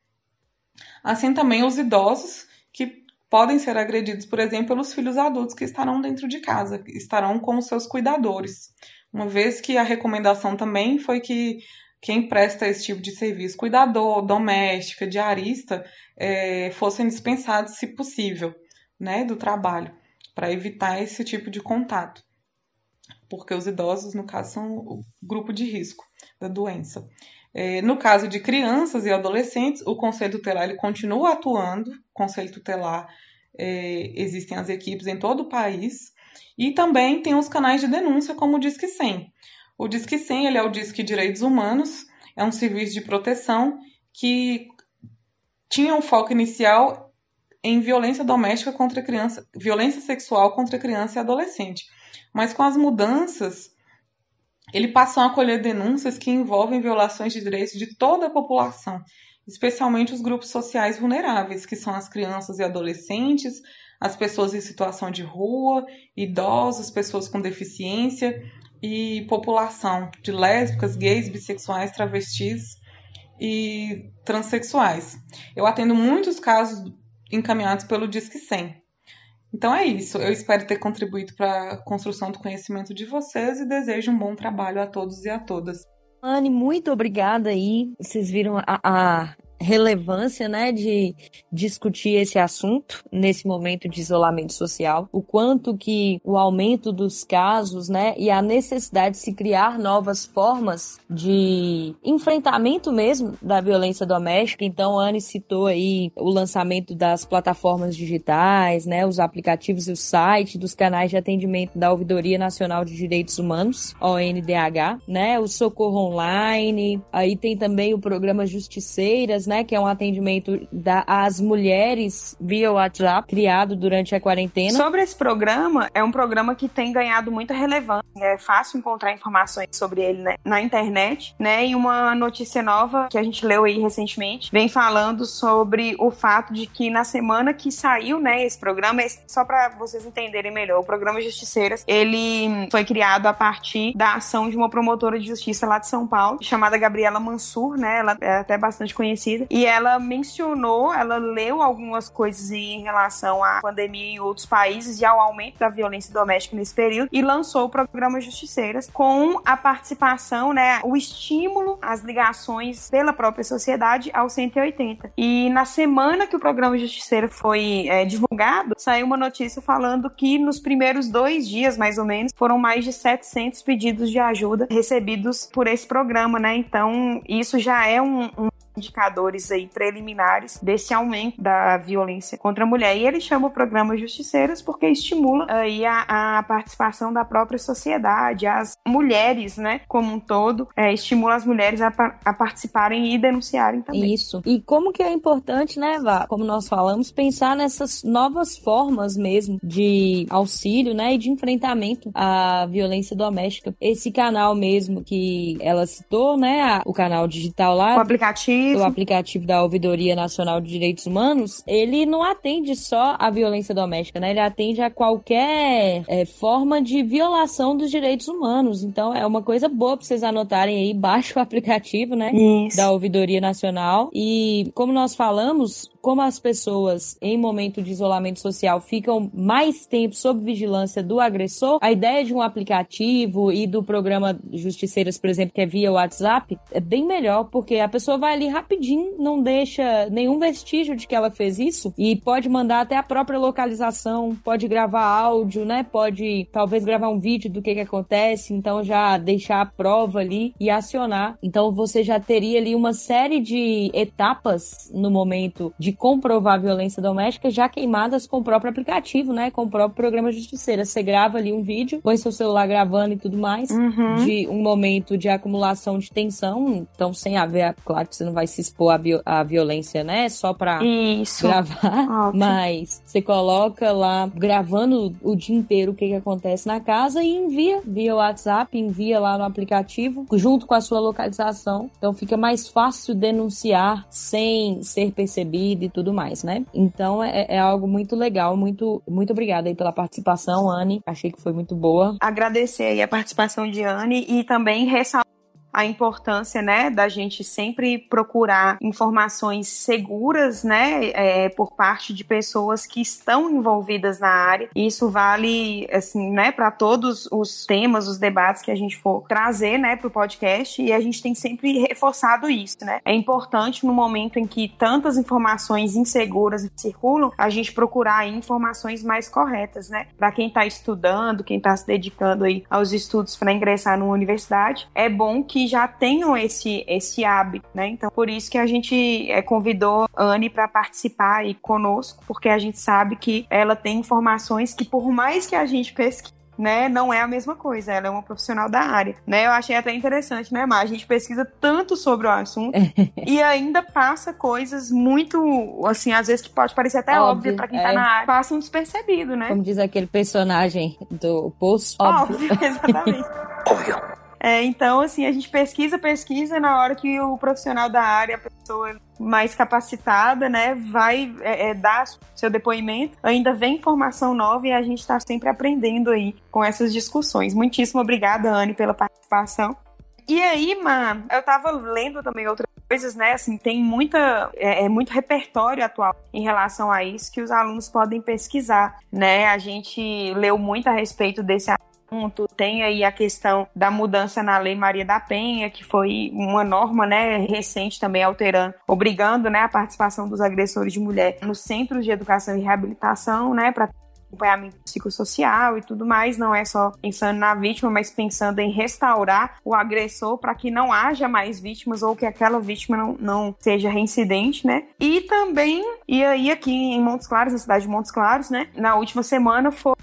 Assim também os idosos, que podem ser agredidos, por exemplo, pelos filhos adultos que estarão dentro de casa, estarão com seus cuidadores. Uma vez que a recomendação também foi que quem presta esse tipo de serviço, cuidador, doméstica, diarista, é, fossem dispensados, se possível, né, do trabalho, para evitar esse tipo de contato porque os idosos, no caso, são o grupo de risco da doença. É, no caso de crianças e adolescentes, o Conselho Tutelar ele continua atuando. Conselho Tutelar é, existem as equipes em todo o país e também tem os canais de denúncia, como o Disque 100. O Disque 100 ele é o Disque Direitos Humanos, é um serviço de proteção que tinha um foco inicial em violência doméstica contra criança, violência sexual contra criança e adolescente. Mas com as mudanças, ele passou a acolher denúncias que envolvem violações de direitos de toda a população, especialmente os grupos sociais vulneráveis, que são as crianças e adolescentes, as pessoas em situação de rua, idosos, pessoas com deficiência e população de lésbicas, gays, bissexuais, travestis e transexuais. Eu atendo muitos casos encaminhados pelo Disque 100. Então é isso. Eu espero ter contribuído para a construção do conhecimento de vocês e desejo um bom trabalho a todos e a todas. Anne, muito obrigada aí. Vocês viram a, a relevância, né, de discutir esse assunto nesse momento de isolamento social, o quanto que o aumento dos casos, né, e a necessidade de se criar novas formas de enfrentamento mesmo da violência doméstica. Então, Anne citou aí o lançamento das plataformas digitais, né, os aplicativos e o site dos canais de atendimento da Ouvidoria Nacional de Direitos Humanos, ONDH, né, o socorro online, aí tem também o programa Justiceiras, né, que é um atendimento da, às mulheres via WhatsApp, criado durante a quarentena. Sobre esse programa, é um programa que tem ganhado muita relevância. É fácil encontrar informações sobre ele né, na internet, né? E uma notícia nova que a gente leu aí recentemente vem falando sobre o fato de que na semana que saiu, né, esse programa, só para vocês entenderem melhor, o programa Justiceiras, ele foi criado a partir da ação de uma promotora de justiça lá de São Paulo, chamada Gabriela Mansur, né? Ela é até bastante conhecida e ela mencionou, ela leu algumas coisas em relação à pandemia em outros países e ao aumento da violência doméstica nesse período e lançou o programa Justiceiras com a participação, né, o estímulo às ligações pela própria sociedade ao 180. E na semana que o programa Justiceira foi é, divulgado, saiu uma notícia falando que nos primeiros dois dias, mais ou menos, foram mais de 700 pedidos de ajuda recebidos por esse programa, né? Então, isso já é um, um indicadores aí preliminares desse aumento da violência contra a mulher. E ele chama o programa Justiceiras porque estimula aí a, a participação da própria sociedade, as mulheres, né, como um todo, é, estimula as mulheres a, a, participarem e denunciarem também. Isso. E como que é importante, né, Vá, como nós falamos, pensar nessas novas formas mesmo de auxílio, né, e de enfrentamento à violência doméstica. Esse canal mesmo que ela citou, né, o canal digital lá. O aplicativo o aplicativo da Ouvidoria Nacional de Direitos Humanos, ele não atende só a violência doméstica, né? Ele atende a qualquer é, forma de violação dos direitos humanos. Então é uma coisa boa pra vocês anotarem aí, *laughs* baixa o aplicativo, né? Isso. Da Ouvidoria Nacional. E como nós falamos, como as pessoas em momento de isolamento social ficam mais tempo sob vigilância do agressor, a ideia de um aplicativo e do programa Justiceiras, por exemplo, que é via WhatsApp, é bem melhor, porque a pessoa vai ali rapidinho, não deixa nenhum vestígio de que ela fez isso e pode mandar até a própria localização, pode gravar áudio, né? Pode talvez gravar um vídeo do que que acontece, então já deixar a prova ali e acionar. Então você já teria ali uma série de etapas no momento de comprovar a violência doméstica já queimadas com o próprio aplicativo, né? Com o próprio programa Justiceira. Você grava ali um vídeo, põe seu celular gravando e tudo mais, uhum. de um momento de acumulação de tensão, então sem haver, claro que você não vai se expor à, à violência, né? Só pra Isso. gravar. *laughs* Ótimo. Mas você coloca lá, gravando o dia inteiro o que, que acontece na casa e envia via WhatsApp, envia lá no aplicativo, junto com a sua localização. Então fica mais fácil denunciar sem ser percebido e tudo mais, né? Então é, é algo muito legal. Muito, muito obrigada aí pela participação, Anne. Achei que foi muito boa. Agradecer aí a participação de Anne e também ressaltar a importância, né, da gente sempre procurar informações seguras, né, é, por parte de pessoas que estão envolvidas na área. Isso vale, assim, né, para todos os temas, os debates que a gente for trazer, né, para o podcast. E a gente tem sempre reforçado isso, né. É importante no momento em que tantas informações inseguras circulam, a gente procurar informações mais corretas, né, para quem está estudando, quem está se dedicando aí aos estudos para ingressar numa universidade. É bom que já tenham esse, esse hábito, né? Então, por isso que a gente é, convidou a Anne para participar aí conosco, porque a gente sabe que ela tem informações que, por mais que a gente pesquise, né, não é a mesma coisa, ela é uma profissional da área, né? Eu achei até interessante, né, Mar? A gente pesquisa tanto sobre o assunto *laughs* e ainda passa coisas muito, assim, às vezes que pode parecer até óbvio, óbvio para quem tá é. tá na área, passam despercebido, né? Como diz aquele personagem do Poço, óbvio. óbvio *laughs* exatamente. óbvio. É, então, assim, a gente pesquisa, pesquisa, na hora que o profissional da área, a pessoa mais capacitada, né, vai é, é, dar seu depoimento, ainda vem informação nova e a gente está sempre aprendendo aí com essas discussões. Muitíssimo obrigada, Anne, pela participação. E aí, mano, eu tava lendo também outra coisas, né? Assim, tem muita, é, é, muito repertório atual em relação a isso que os alunos podem pesquisar, né? A gente leu muito a respeito desse assunto. Tem aí a questão da mudança na Lei Maria da Penha, que foi uma norma, né, recente também alterando, obrigando, né, a participação dos agressores de mulher nos centros de educação e reabilitação, né, para acompanhamento psicossocial e tudo mais, não é só pensando na vítima, mas pensando em restaurar o agressor para que não haja mais vítimas ou que aquela vítima não, não seja reincidente, né? E também, e aí aqui em Montes Claros, na cidade de Montes Claros, né, na última semana foi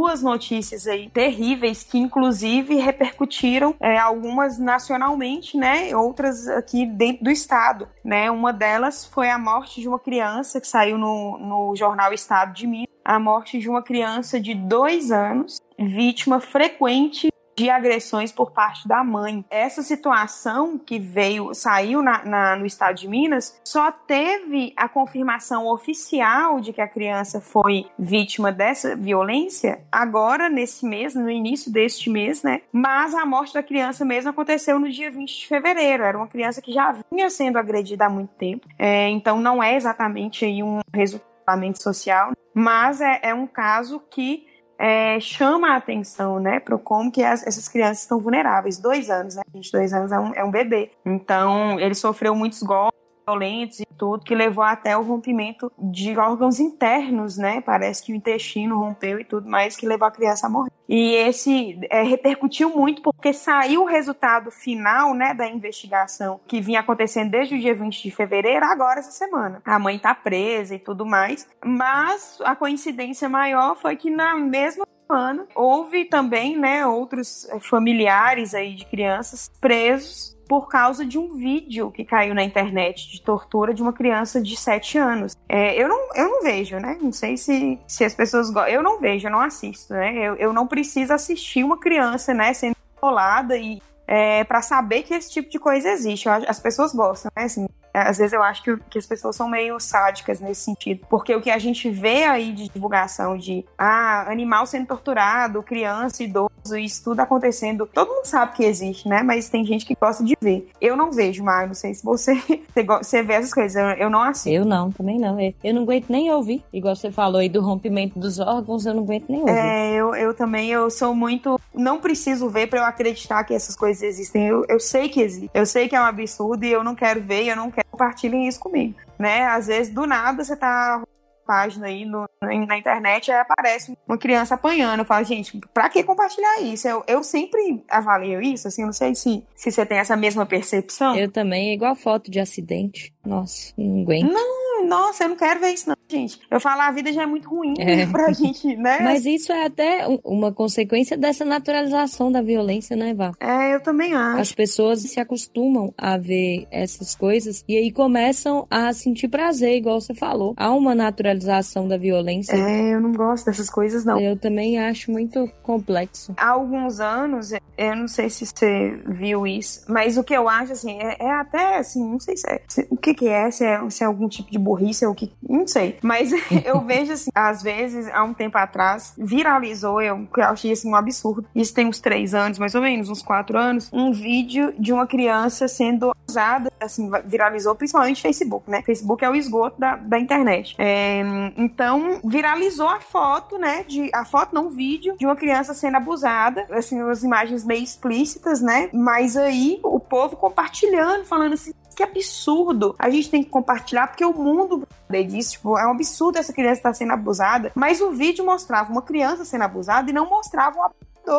duas notícias aí terríveis que inclusive repercutiram é, algumas nacionalmente, né, outras aqui dentro do estado, né. Uma delas foi a morte de uma criança que saiu no, no jornal Estado de Minas, a morte de uma criança de dois anos, vítima frequente de agressões por parte da mãe. Essa situação que veio, saiu na, na, no estado de Minas, só teve a confirmação oficial de que a criança foi vítima dessa violência agora, nesse mês, no início deste mês, né? Mas a morte da criança mesmo aconteceu no dia 20 de fevereiro. Era uma criança que já vinha sendo agredida há muito tempo. É, então não é exatamente aí um resultado social, mas é, é um caso que é, chama a atenção, né, para como que as, essas crianças estão vulneráveis. Dois anos, né, gente, dois anos é um, é um bebê. Então, ele sofreu muitos golpes violentos e tudo, que levou até o rompimento de órgãos internos, né? Parece que o intestino rompeu e tudo mais, que levou a criança a morrer. E esse é, repercutiu muito porque saiu o resultado final, né, da investigação que vinha acontecendo desde o dia 20 de fevereiro, agora essa semana. A mãe tá presa e tudo mais, mas a coincidência maior foi que na mesma semana houve também, né, outros familiares aí de crianças presos por causa de um vídeo que caiu na internet de tortura de uma criança de 7 anos. É, eu, não, eu não vejo, né? Não sei se, se as pessoas gostam. Eu não vejo, eu não assisto, né? Eu, eu não preciso assistir uma criança, né, sendo violada e é, para saber que esse tipo de coisa existe. As pessoas gostam, né? Assim, às vezes eu acho que, que as pessoas são meio sádicas nesse sentido. Porque o que a gente vê aí de divulgação de ah, animal sendo torturado, criança, idoso, isso tudo acontecendo, todo mundo sabe que existe, né? Mas tem gente que gosta de ver. Eu não vejo, Mar, não sei se você, *laughs* você vê essas coisas, eu, eu não assisto. Eu não, também não. Eu não aguento nem ouvir. Igual você falou aí do rompimento dos órgãos, eu não aguento nem ouvir. É, eu, eu também, eu sou muito. Não preciso ver para eu acreditar que essas coisas existem. Eu, eu sei que existe. Eu sei que é um absurdo e eu não quero ver, eu não quero compartilhem isso comigo, né? Às vezes, do nada, você tá página aí no, na internet, aí aparece uma criança apanhando. Eu falo, gente, pra que compartilhar isso? Eu, eu sempre avalio isso, assim, não sei se, se você tem essa mesma percepção. Eu também, é igual foto de acidente. Nossa, não aguento. Não, nossa, eu não quero ver isso, não, gente. Eu falo, a vida já é muito ruim é. *laughs* pra gente, né? Mas isso é até uma consequência dessa naturalização da violência, né, Vá? É, eu também acho. As pessoas se acostumam a ver essas coisas e aí começam a sentir prazer, igual você falou. Há uma naturalização da violência. É, eu não gosto dessas coisas, não. Eu também acho muito complexo. Há alguns anos, eu não sei se você viu isso, mas o que eu acho, assim, é, é até, assim, não sei se é, se, o que que é, se é, se é algum tipo de burrice ou o que, não sei. Mas *laughs* eu vejo, assim, às vezes, há um tempo atrás, viralizou, eu, eu achei, assim, um absurdo. Isso tem uns três anos, mais ou menos, uns quatro anos, um vídeo de uma criança sendo usada, assim, viralizou principalmente Facebook, né? Facebook é o esgoto da, da internet. É, então, viralizou a foto, né, de, a foto, não, o vídeo, de uma criança sendo abusada, assim, as imagens meio explícitas, né? Mas aí, o povo compartilhando, falando assim, que absurdo. A gente tem que compartilhar porque o mundo disso, tipo, é um absurdo essa criança estar sendo abusada. Mas o vídeo mostrava uma criança sendo abusada e não mostrava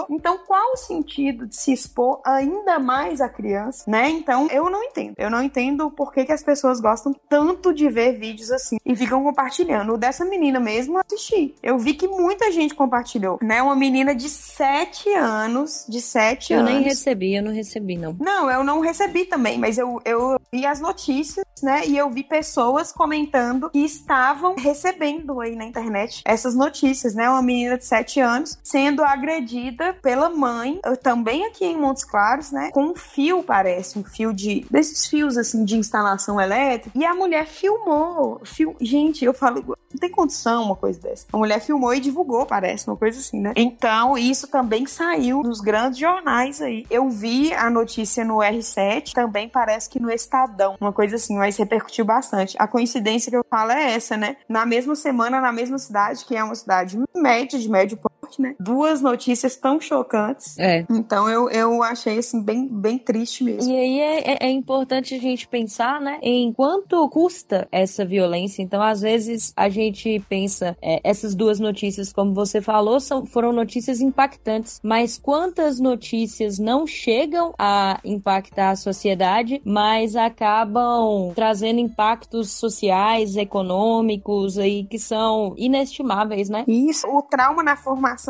um então, qual o sentido de se expor ainda mais a criança, né? Então, eu não entendo. Eu não entendo por que, que as pessoas gostam tanto de ver vídeos assim e ficam compartilhando. O dessa menina mesmo, assisti. Eu vi que muita gente compartilhou, né? Uma menina de 7 anos, de 7 anos. Eu nem recebi, eu não recebi, não. Não, eu não recebi também, mas eu, eu vi as notícias, né? E eu vi pessoas comentando que estavam recebendo aí na internet essas notícias, né? Uma menina de 7 anos sendo agredida feita pela mãe, também aqui em Montes Claros, né? Com um fio, parece, um fio de. desses fios assim de instalação elétrica. E a mulher filmou. Fil... Gente, eu falo, não tem condição uma coisa dessa. A mulher filmou e divulgou, parece, uma coisa assim, né? Então, isso também saiu nos grandes jornais aí. Eu vi a notícia no R7, também parece que no Estadão, uma coisa assim, mas repercutiu bastante. A coincidência que eu falo é essa, né? Na mesma semana, na mesma cidade, que é uma cidade média, de médio porte, né? Duas notícias tão chocantes. É. Então eu, eu achei assim bem, bem triste mesmo. E aí é, é, é importante a gente pensar, né, em quanto custa essa violência. Então, às vezes, a gente pensa, é, essas duas notícias, como você falou, são, foram notícias impactantes, mas quantas notícias não chegam a impactar a sociedade, mas acabam trazendo impactos sociais, econômicos aí que são inestimáveis, né? Isso, o trauma na formação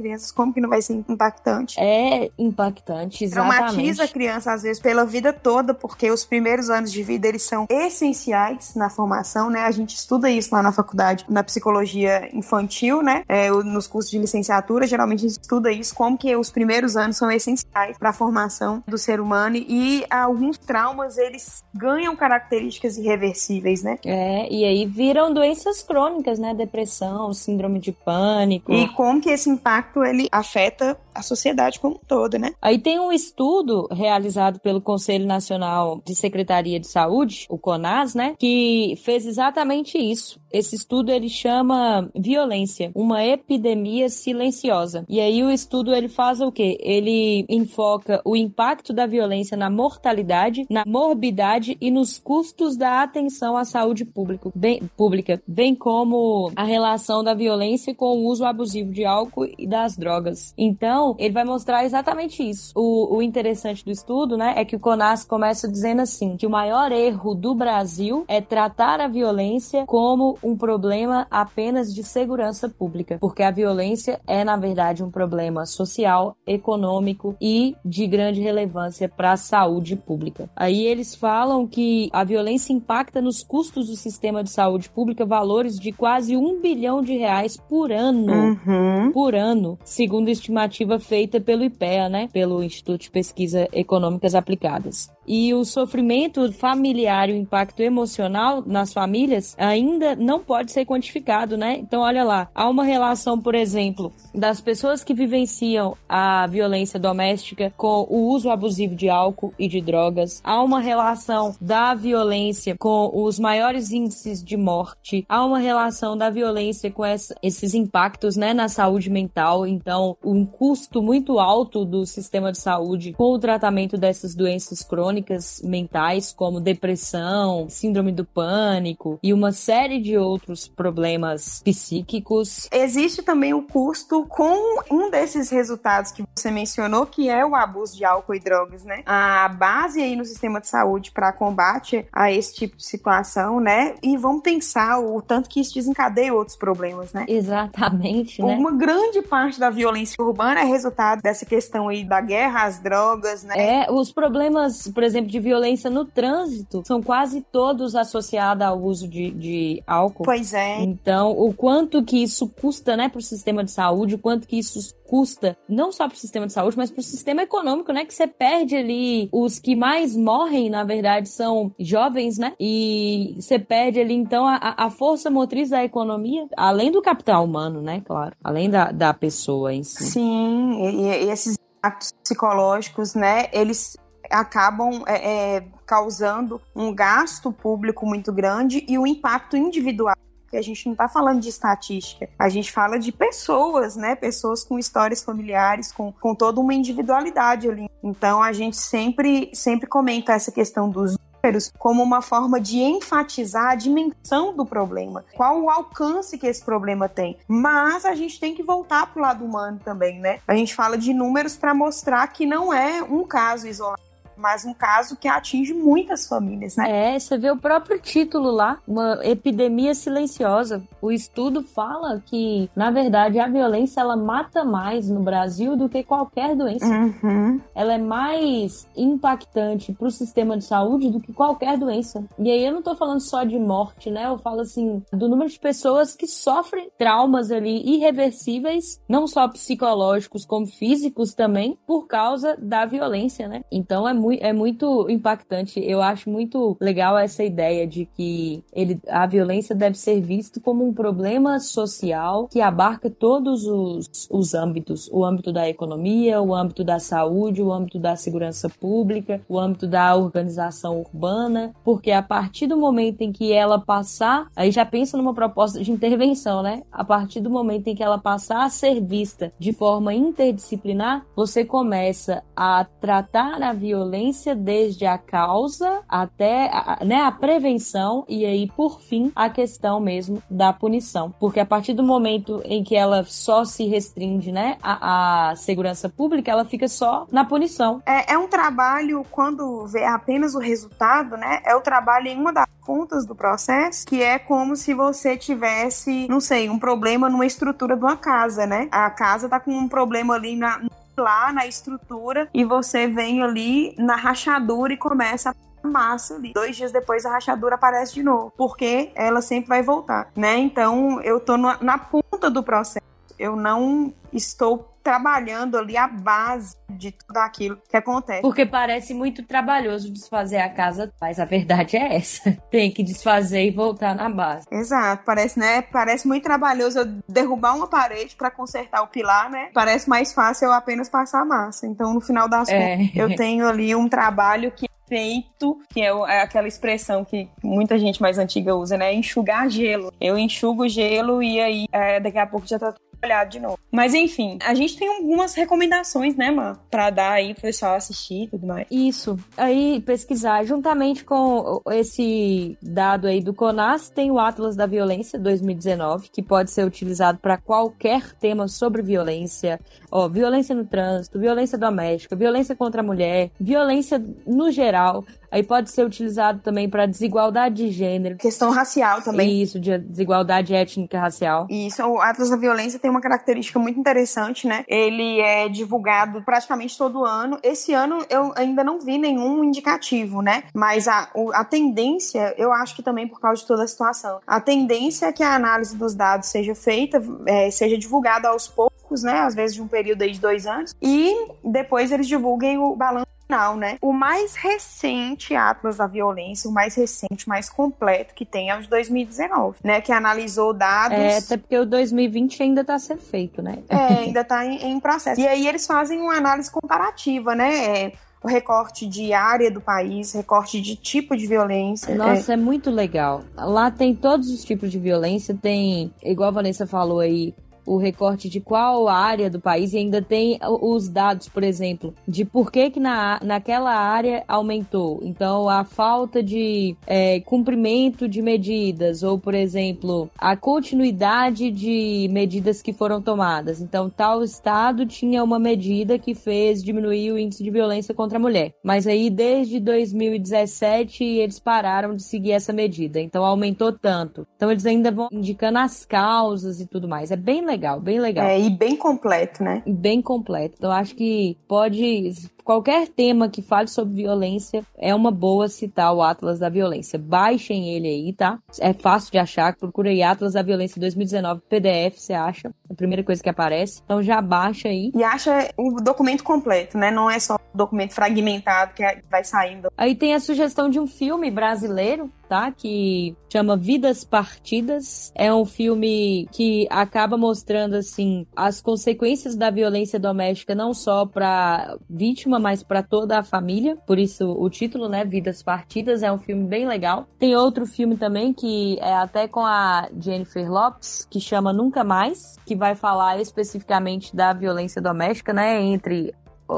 crianças, como que não vai ser impactante? É impactante, exatamente. Traumatiza a criança, às vezes, pela vida toda, porque os primeiros anos de vida, eles são essenciais na formação, né? A gente estuda isso lá na faculdade, na psicologia infantil, né? É, nos cursos de licenciatura, geralmente a gente estuda isso, como que os primeiros anos são essenciais para a formação do ser humano e alguns traumas, eles ganham características irreversíveis, né? É, e aí viram doenças crônicas, né? Depressão, síndrome de pânico. E como que esse impacto impacto ele afeta a sociedade como um todo, né? Aí tem um estudo realizado pelo Conselho Nacional de Secretaria de Saúde, o CONAS, né, que fez exatamente isso. Esse estudo ele chama violência, uma epidemia silenciosa. E aí o estudo ele faz o quê? Ele enfoca o impacto da violência na mortalidade, na morbidade e nos custos da atenção à saúde público, bem, pública, bem como a relação da violência com o uso abusivo de álcool e das drogas. Então, ele vai mostrar exatamente isso. O, o interessante do estudo, né, é que o CONAS começa dizendo assim, que o maior erro do Brasil é tratar a violência como um problema apenas de segurança pública, porque a violência é, na verdade, um problema social, econômico e de grande relevância para a saúde pública. Aí eles falam que a violência impacta nos custos do sistema de saúde pública valores de quase um bilhão de reais por ano. Uhum. Por ano ano, segundo estimativa feita pelo IPEA, né, pelo Instituto de Pesquisa Econômicas Aplicadas. E o sofrimento familiar e o impacto emocional nas famílias ainda não pode ser quantificado, né? Então, olha lá, há uma relação, por exemplo, das pessoas que vivenciam a violência doméstica com o uso abusivo de álcool e de drogas. Há uma relação da violência com os maiores índices de morte. Há uma relação da violência com esses impactos, né, na saúde mental. Então, um custo muito alto do sistema de saúde com o tratamento dessas doenças crônicas crônicas mentais, como depressão, síndrome do pânico e uma série de outros problemas psíquicos. Existe também o custo com um desses resultados que você mencionou, que é o abuso de álcool e drogas, né? A base aí no sistema de saúde para combate a esse tipo de situação, né? E vamos pensar o tanto que isso desencadeia outros problemas, né? Exatamente, né? Uma grande parte da violência urbana é resultado dessa questão aí da guerra às drogas, né? É, os problemas, por exemplo, de violência no trânsito são quase todos associados ao uso de, de álcool. Pois é. Então, o quanto que isso custa, né, para o sistema de saúde, o quanto que isso custa não só para o sistema de saúde, mas para o sistema econômico, né? Que você perde ali os que mais morrem, na verdade, são jovens, né? E você perde ali então a, a força motriz da economia, além do capital humano, né? Claro, além da, da pessoa em si. Sim, e, e esses atos psicológicos, né? Eles acabam é, é, causando um gasto público muito grande e um impacto individual. Porque a gente não está falando de estatística, a gente fala de pessoas, né? Pessoas com histórias familiares, com, com toda uma individualidade ali. Então a gente sempre, sempre comenta essa questão dos números como uma forma de enfatizar a dimensão do problema, qual o alcance que esse problema tem. Mas a gente tem que voltar para o lado humano também, né? A gente fala de números para mostrar que não é um caso isolado mas um caso que atinge muitas famílias, né? É, você vê o próprio título lá, uma epidemia silenciosa. O estudo fala que, na verdade, a violência ela mata mais no Brasil do que qualquer doença. Uhum. Ela é mais impactante para o sistema de saúde do que qualquer doença. E aí eu não tô falando só de morte, né? Eu falo assim do número de pessoas que sofrem traumas ali irreversíveis, não só psicológicos como físicos também, por causa da violência, né? Então é muito, é muito impactante. Eu acho muito legal essa ideia de que ele, a violência deve ser vista como um problema social que abarca todos os, os âmbitos: o âmbito da economia, o âmbito da saúde, o âmbito da segurança pública, o âmbito da organização urbana, porque a partir do momento em que ela passar, aí já pensa numa proposta de intervenção, né? A partir do momento em que ela passar a ser vista de forma interdisciplinar, você começa a tratar a violência desde a causa até a, né, a prevenção e aí, por fim, a questão mesmo da punição. Porque a partir do momento em que ela só se restringe né, a, a segurança pública, ela fica só na punição. É, é um trabalho, quando vê apenas o resultado, né? É o trabalho em uma das pontas do processo, que é como se você tivesse, não sei, um problema numa estrutura de uma casa, né? A casa tá com um problema ali na, lá na estrutura e você vem ali na rachadura e começa a massa ali. Dois dias depois a rachadura aparece de novo, porque ela sempre vai voltar, né? Então eu tô na, ponta do processo. Eu não estou trabalhando ali a base de tudo aquilo que acontece. Porque parece muito trabalhoso desfazer a casa, mas a verdade é essa. *laughs* Tem que desfazer e voltar na base. Exato, parece, né? Parece muito trabalhoso eu derrubar uma parede para consertar o pilar, né? Parece mais fácil eu apenas passar a massa. Então, no final das é. contas, eu tenho ali um trabalho que é feito, que é, é aquela expressão que muita gente mais antiga usa, né? Enxugar gelo. Eu enxugo gelo e aí é, daqui a pouco já tá olhar de novo. Mas enfim, a gente tem algumas recomendações, né, Má? Pra dar aí pro pessoal assistir e tudo mais. Isso. Aí, pesquisar. Juntamente com esse dado aí do CONAS, tem o Atlas da Violência 2019, que pode ser utilizado para qualquer tema sobre violência. Ó, violência no trânsito, violência doméstica, violência contra a mulher, violência no geral. Aí pode ser utilizado também para desigualdade de gênero. Questão racial também. Isso, de desigualdade étnica racial. Isso, o Atlas da Violência tem uma característica muito interessante, né? Ele é divulgado praticamente todo ano. Esse ano eu ainda não vi nenhum indicativo, né? Mas a, a tendência, eu acho que também por causa de toda a situação, a tendência é que a análise dos dados seja feita, é, seja divulgada aos poucos, né? Às vezes de um período aí de dois anos, e depois eles divulguem o balanço final, né? O mais recente Atlas da Violência, o mais recente, mais completo que tem é o de 2019, né? Que analisou dados. É, até porque o 2020 ainda está sendo feito, né? É, *laughs* ainda está em, em, processo. E aí eles fazem uma análise comparativa, né? É, o recorte de área do país, recorte de tipo de violência. Nossa, é. é. muito legal. Lá tem todos os tipos de violência, tem, igual a Vanessa falou aí, o recorte de qual área do país e ainda tem os dados, por exemplo, de por que, que na, naquela área aumentou. Então, a falta de é, cumprimento de medidas, ou, por exemplo, a continuidade de medidas que foram tomadas. Então, tal estado tinha uma medida que fez diminuir o índice de violência contra a mulher. Mas aí, desde 2017, eles pararam de seguir essa medida. Então, aumentou tanto. Então, eles ainda vão indicando as causas e tudo mais. É bem legal, bem legal. É, e bem completo, né? Bem completo. Então acho que pode. Qualquer tema que fale sobre violência é uma boa citar o Atlas da Violência. Baixem ele aí, tá? É fácil de achar. Procura aí Atlas da Violência 2019 PDF, você acha. É a primeira coisa que aparece. Então já baixa aí. E acha o documento completo, né? Não é só o documento fragmentado que vai saindo. Aí tem a sugestão de um filme brasileiro tá? Que chama Vidas Partidas. É um filme que acaba mostrando assim as consequências da violência doméstica não só para vítima, mas para toda a família. Por isso o título, né, Vidas Partidas, é um filme bem legal. Tem outro filme também que é até com a Jennifer Lopes, que chama Nunca Mais, que vai falar especificamente da violência doméstica, né, entre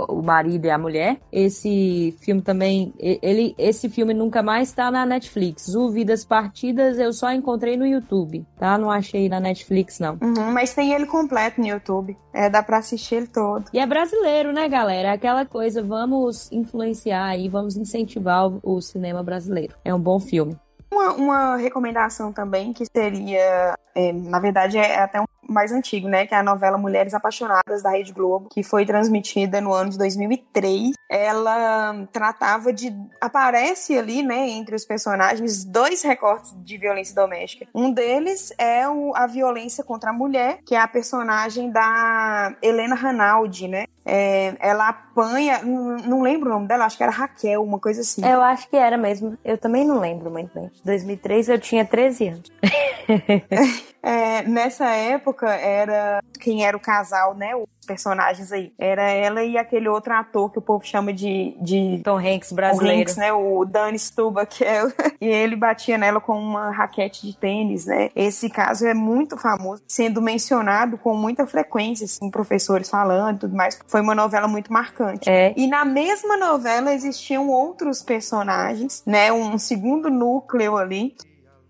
o marido e a mulher. Esse filme também, ele, esse filme nunca mais está na Netflix. O Vidas Partidas eu só encontrei no YouTube, tá? Não achei na Netflix, não. Uhum, mas tem ele completo no YouTube. É, dá pra assistir ele todo. E é brasileiro, né, galera? É aquela coisa, vamos influenciar e vamos incentivar o, o cinema brasileiro. É um bom filme. Uma, uma recomendação também que seria, é, na verdade, é até um mais antigo, né? Que é a novela Mulheres Apaixonadas da Rede Globo, que foi transmitida no ano de 2003. Ela tratava de. Aparece ali, né, entre os personagens, dois recortes de violência doméstica. Um deles é o, a violência contra a mulher, que é a personagem da Helena Ranaldi, né? É, ela apanha, não, lembro o nome dela, acho que era Raquel, uma coisa assim. Eu acho que era mesmo. Eu também não lembro muito bem. 2003 eu tinha 13 anos. *laughs* é, nessa época era quem era o casal, né? Os personagens aí. Era ela e aquele outro ator que o povo chama de. de Tom Hanks brasileiro. Tom Hanks, né? O Danny Stuba, que é. *laughs* e ele batia nela com uma raquete de tênis, né? Esse caso é muito famoso, sendo mencionado com muita frequência, assim, professores falando e tudo mais. Foi uma novela muito marcante. É. E na mesma novela existiam outros personagens, né? Um segundo núcleo ali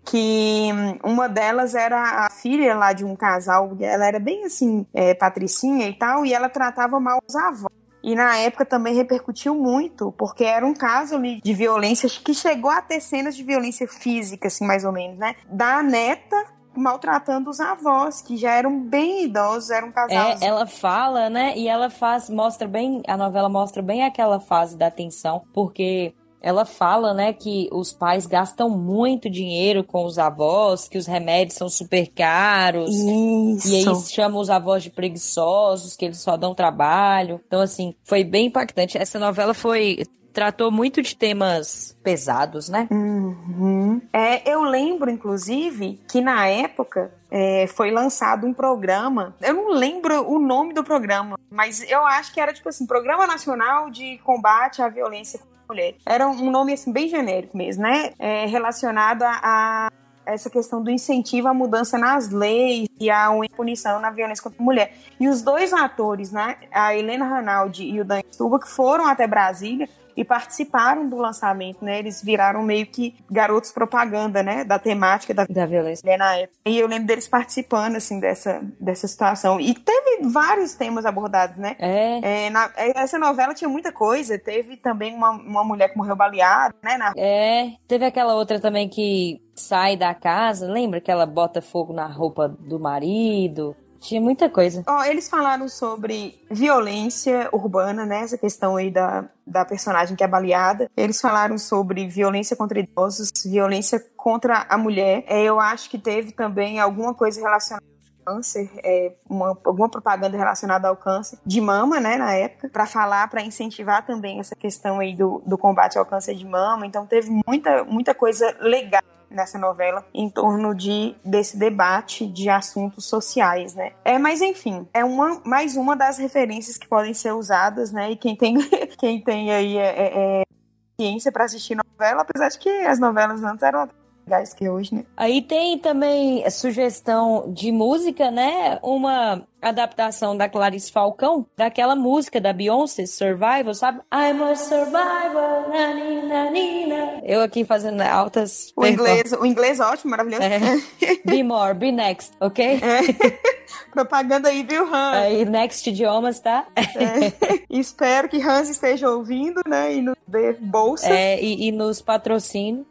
que uma delas era a filha lá de um casal, ela era bem assim, é, patricinha e tal, e ela tratava mal os avós. E na época também repercutiu muito, porque era um caso ali de violência que chegou a ter cenas de violência física, assim, mais ou menos, né? Da neta maltratando os avós, que já eram bem idosos, eram casais. É, ela fala, né? E ela faz, mostra bem, a novela mostra bem aquela fase da tensão, porque ela fala, né, que os pais gastam muito dinheiro com os avós, que os remédios são super caros. Isso. E aí chamam os avós de preguiçosos, que eles só dão trabalho. Então, assim, foi bem impactante. Essa novela foi tratou muito de temas pesados, né? Uhum. É, eu lembro, inclusive, que na época é, foi lançado um programa. Eu não lembro o nome do programa, mas eu acho que era tipo assim: Programa Nacional de Combate à Violência mulher. Era um nome assim bem genérico mesmo, né? É, relacionado a, a essa questão do incentivo à mudança nas leis e à punição na violência contra a mulher. E os dois atores, né, a Helena Ranaldi e o Dan Stuba, que foram até Brasília e participaram do lançamento, né? Eles viraram meio que garotos propaganda, né? Da temática da, da violência né, na época. E eu lembro deles participando, assim, dessa, dessa situação. E teve vários temas abordados, né? É. é na, essa novela tinha muita coisa. Teve também uma, uma mulher que morreu baleada, né? Na... É. Teve aquela outra também que sai da casa, lembra que ela bota fogo na roupa do marido? Tinha muita coisa. Ó, eles falaram sobre violência urbana, né? Essa questão aí da, da personagem que é baleada. Eles falaram sobre violência contra idosos, violência contra a mulher. É, eu acho que teve também alguma coisa relacionada câncer, é, uma, alguma propaganda relacionada ao câncer de mama, né, na época, para falar, para incentivar também essa questão aí do, do combate ao câncer de mama. Então teve muita, muita coisa legal nessa novela em torno de desse debate de assuntos sociais, né? É, mas enfim, é uma mais uma das referências que podem ser usadas, né? E quem tem *laughs* quem tem aí é, é, é ciência para assistir novela, apesar de que as novelas antes eram legais que hoje, né? Aí tem também sugestão de música, né? Uma adaptação da Clarice Falcão, daquela música da Beyoncé, Survival, sabe? I'm a survivor, na, nina. Eu aqui fazendo altas... O inglês, o inglês ótimo, maravilhoso. É. *laughs* be more, be next, ok? É. *laughs* Propaganda aí, viu, Hans? Aí, next idiomas, tá? É. *laughs* Espero que Hans esteja ouvindo, né? E nos dê bolsa. É, e, e nos patrocine.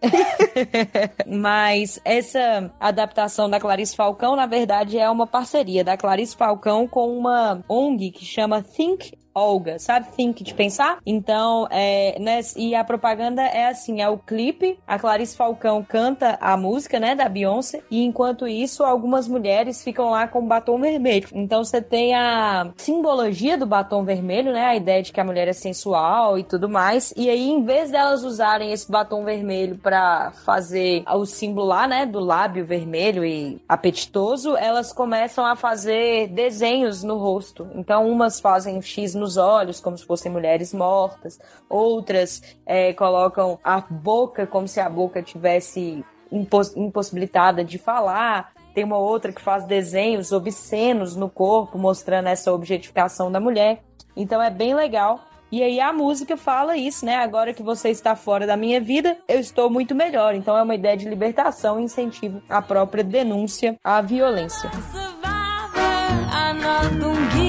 Mas essa adaptação da Clarice Falcão, na verdade, é uma parceria da Clarice Falcão com uma ONG que chama Think Olga, sabe? Think de pensar. Então, é, né? E a propaganda é assim: é o clipe, a Clarice Falcão canta a música, né, da Beyoncé, e enquanto isso, algumas mulheres ficam lá com batom vermelho. Então, você tem a simbologia do batom vermelho, né? A ideia de que a mulher é sensual e tudo mais. E aí, em vez delas usarem esse batom vermelho para fazer o símbolo lá, né, do lábio vermelho e apetitoso, elas começam a fazer desenhos no rosto. Então, umas fazem um X no nos olhos, como se fossem mulheres mortas. Outras é, colocam a boca como se a boca tivesse imposs impossibilitada de falar. tem uma outra que faz desenhos obscenos no corpo, mostrando essa objetificação da mulher. Então é bem legal. E aí a música fala isso, né? Agora que você está fora da minha vida, eu estou muito melhor. Então é uma ideia de libertação e incentivo à própria denúncia à violência. I'm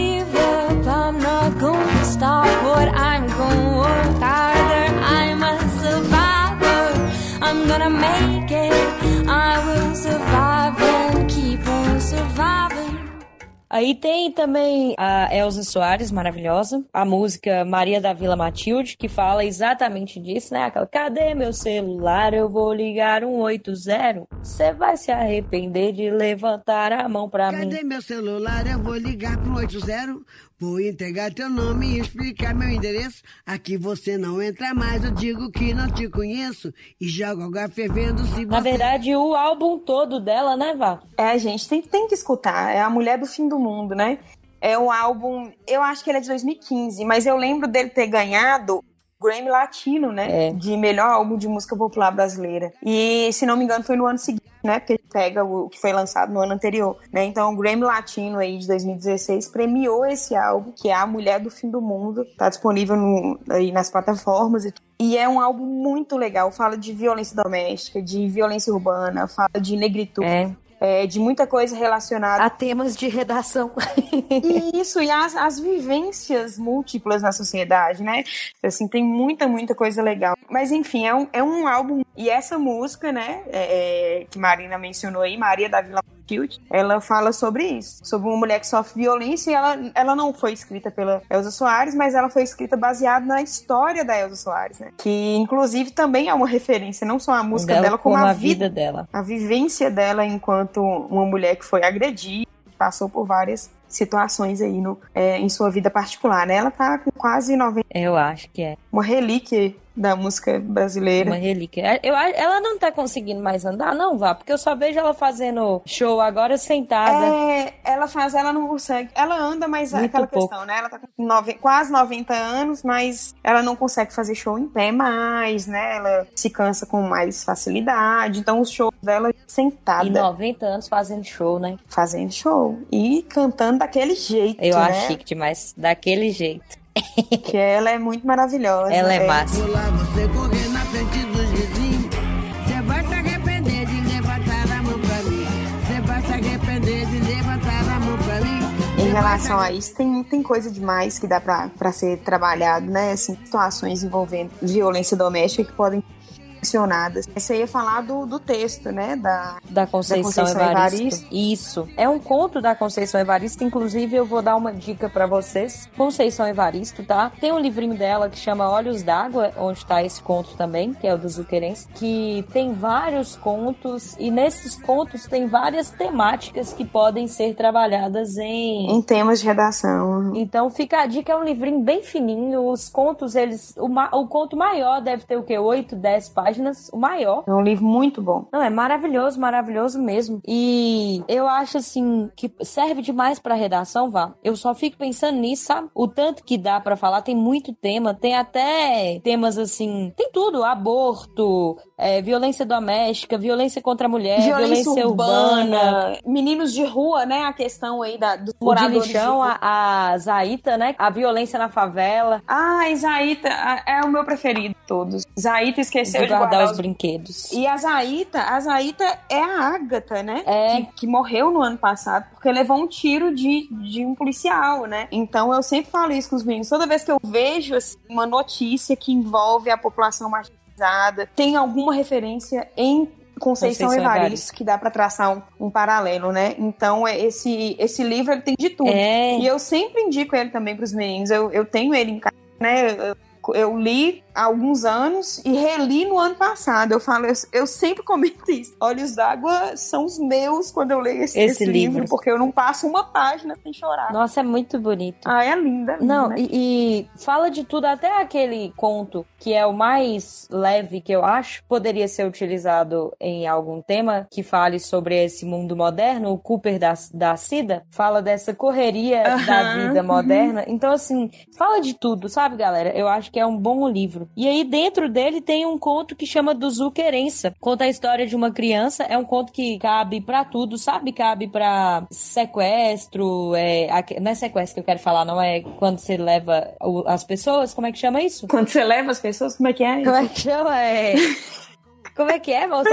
Aí tem também a Elza Soares, maravilhosa. A música Maria da Vila Matilde, que fala exatamente disso, né? Aquela, cadê meu celular? Eu vou ligar 180. Você vai se arrepender de levantar a mão pra cadê mim. Cadê meu celular? Eu vou ligar pro 180. Vou entregar teu nome e explicar meu endereço. Aqui você não entra mais, eu digo que não te conheço. E jogo água fervendo se você... Na verdade, o álbum todo dela, né, Vá? É, gente, tem, tem que escutar. É a Mulher do Fim do Mundo, né? É um álbum, eu acho que ele é de 2015, mas eu lembro dele ter ganhado Grammy Latino, né? É. De melhor álbum de música popular brasileira. E, se não me engano, foi no ano seguinte né? Porque pega o que foi lançado no ano anterior, né? Então o Grammy Latino aí de 2016 premiou esse álbum, que é A Mulher do Fim do Mundo, tá disponível no, aí nas plataformas e e é um álbum muito legal. Fala de violência doméstica, de violência urbana, fala de negritude. É é, de muita coisa relacionada a temas de redação. *laughs* Isso, e as, as vivências múltiplas na sociedade, né? Assim, tem muita, muita coisa legal. Mas enfim, é um, é um álbum. E essa música, né, é, é que Marina mencionou aí, Maria da Vila Ela fala sobre isso, sobre uma mulher que sofre violência e ela, ela não foi escrita pela Elza Soares, mas ela foi escrita baseada na história da Elza Soares, né? Que inclusive também é uma referência, não só a música dela, dela como, como, a, vida, vida dela. A vivência dela enquanto uma mulher que foi agredida, passou por várias situações aí no, é, em sua vida particular, né? Ela tá com quase 90. Eu acho que é. Uma relíquia da música brasileira. Uma relíquia. É, eu, ela não tá conseguindo mais andar, não, vá, porque eu só vejo ela fazendo show agora sentada. É, ela faz, ela não consegue. Ela anda, mas é Muito aquela pouco. questão, né? Ela tá com nove, quase 90 anos, mas ela não consegue fazer show em pé mais, né? Ela se cansa com mais facilidade. Então os shows dela sentada. E 90 anos fazendo show, né? Fazendo show. E cantando daquele jeito. Eu né? acho chique demais. Daquele jeito. Que ela é muito maravilhosa. Ela é, é. massa. você correr na frente dos vizinhos. Você vai se arrepender de levantar a mão pra mim. Você vai se arrepender de levantar a mão pra mim. Em relação a isso, tem, tem coisa demais que dá pra, pra ser trabalhado, né? Assim, situações envolvendo violência doméstica que podem mencionadas. Você ia falar do, do texto, né? Da, da Conceição, da Conceição Evaristo. Evaristo. Isso. É um conto da Conceição Evaristo. Inclusive, eu vou dar uma dica para vocês. Conceição Evaristo, tá? Tem um livrinho dela que chama Olhos d'Água, onde tá esse conto também, que é o do Zuquerense, que tem vários contos e nesses contos tem várias temáticas que podem ser trabalhadas em... Em temas de redação. Então, fica a dica, é um livrinho bem fininho. Os contos, eles... O, o conto maior deve ter o quê? 8, 10 páginas páginas, o maior. É um livro muito bom. Não, é maravilhoso, maravilhoso mesmo. E eu acho assim que serve demais para redação, vá. Eu só fico pensando nisso, sabe? O tanto que dá para falar, tem muito tema, tem até temas assim, tem tudo, aborto, é, violência doméstica, violência contra a mulher, violência, violência urbana, urbana, meninos de rua, né? A questão aí da, dos o moradores de lixão, de a, a Zaita, né? A violência na favela. Ah, Zaita é o meu preferido todos. Zaita esqueceu de guardar, guardar os, os, brinquedos. E a Zaita, a Zaita é a Ágata, né? É. Que, que, morreu no ano passado porque levou um tiro de, de um policial, né? Então eu sempre falo isso com os meninos. Toda vez que eu vejo assim, uma notícia que envolve a população marginalizada, tem alguma referência em Conceição, Conceição Evaristo, Evaristo, que dá para traçar um, um, paralelo, né? Então, é, esse, esse livro ele tem de tudo. É. E eu sempre indico ele também para os meninos. Eu, eu tenho ele em casa, né? Eu, eu li há alguns anos e reli no ano passado. Eu falo, eu, eu sempre comento isso. Olhos d'água são os meus quando eu leio esse, esse, esse livro. livro. porque eu não passo uma página sem chorar. Nossa, é muito bonito. Ah, é linda. É linda. Não, e, e, fala de tudo, até aquele conto que é o mais leve que eu acho, poderia ser utilizado em algum tema que fale sobre esse mundo moderno. O Cooper da, da Cida fala dessa correria da vida moderna. Então, assim, fala de tudo, sabe, galera? Eu acho que é um bom livro. E aí dentro dele tem um conto que chama Duzu Querença. Conta a história de uma criança, é um conto que cabe para tudo, sabe? Cabe para sequestro, é, não é sequestro que eu quero falar, não é quando você leva as pessoas, como é que chama isso? Quando você leva as pessoas, como é que é? Como é que chama? É... *laughs* Como é que é, moça,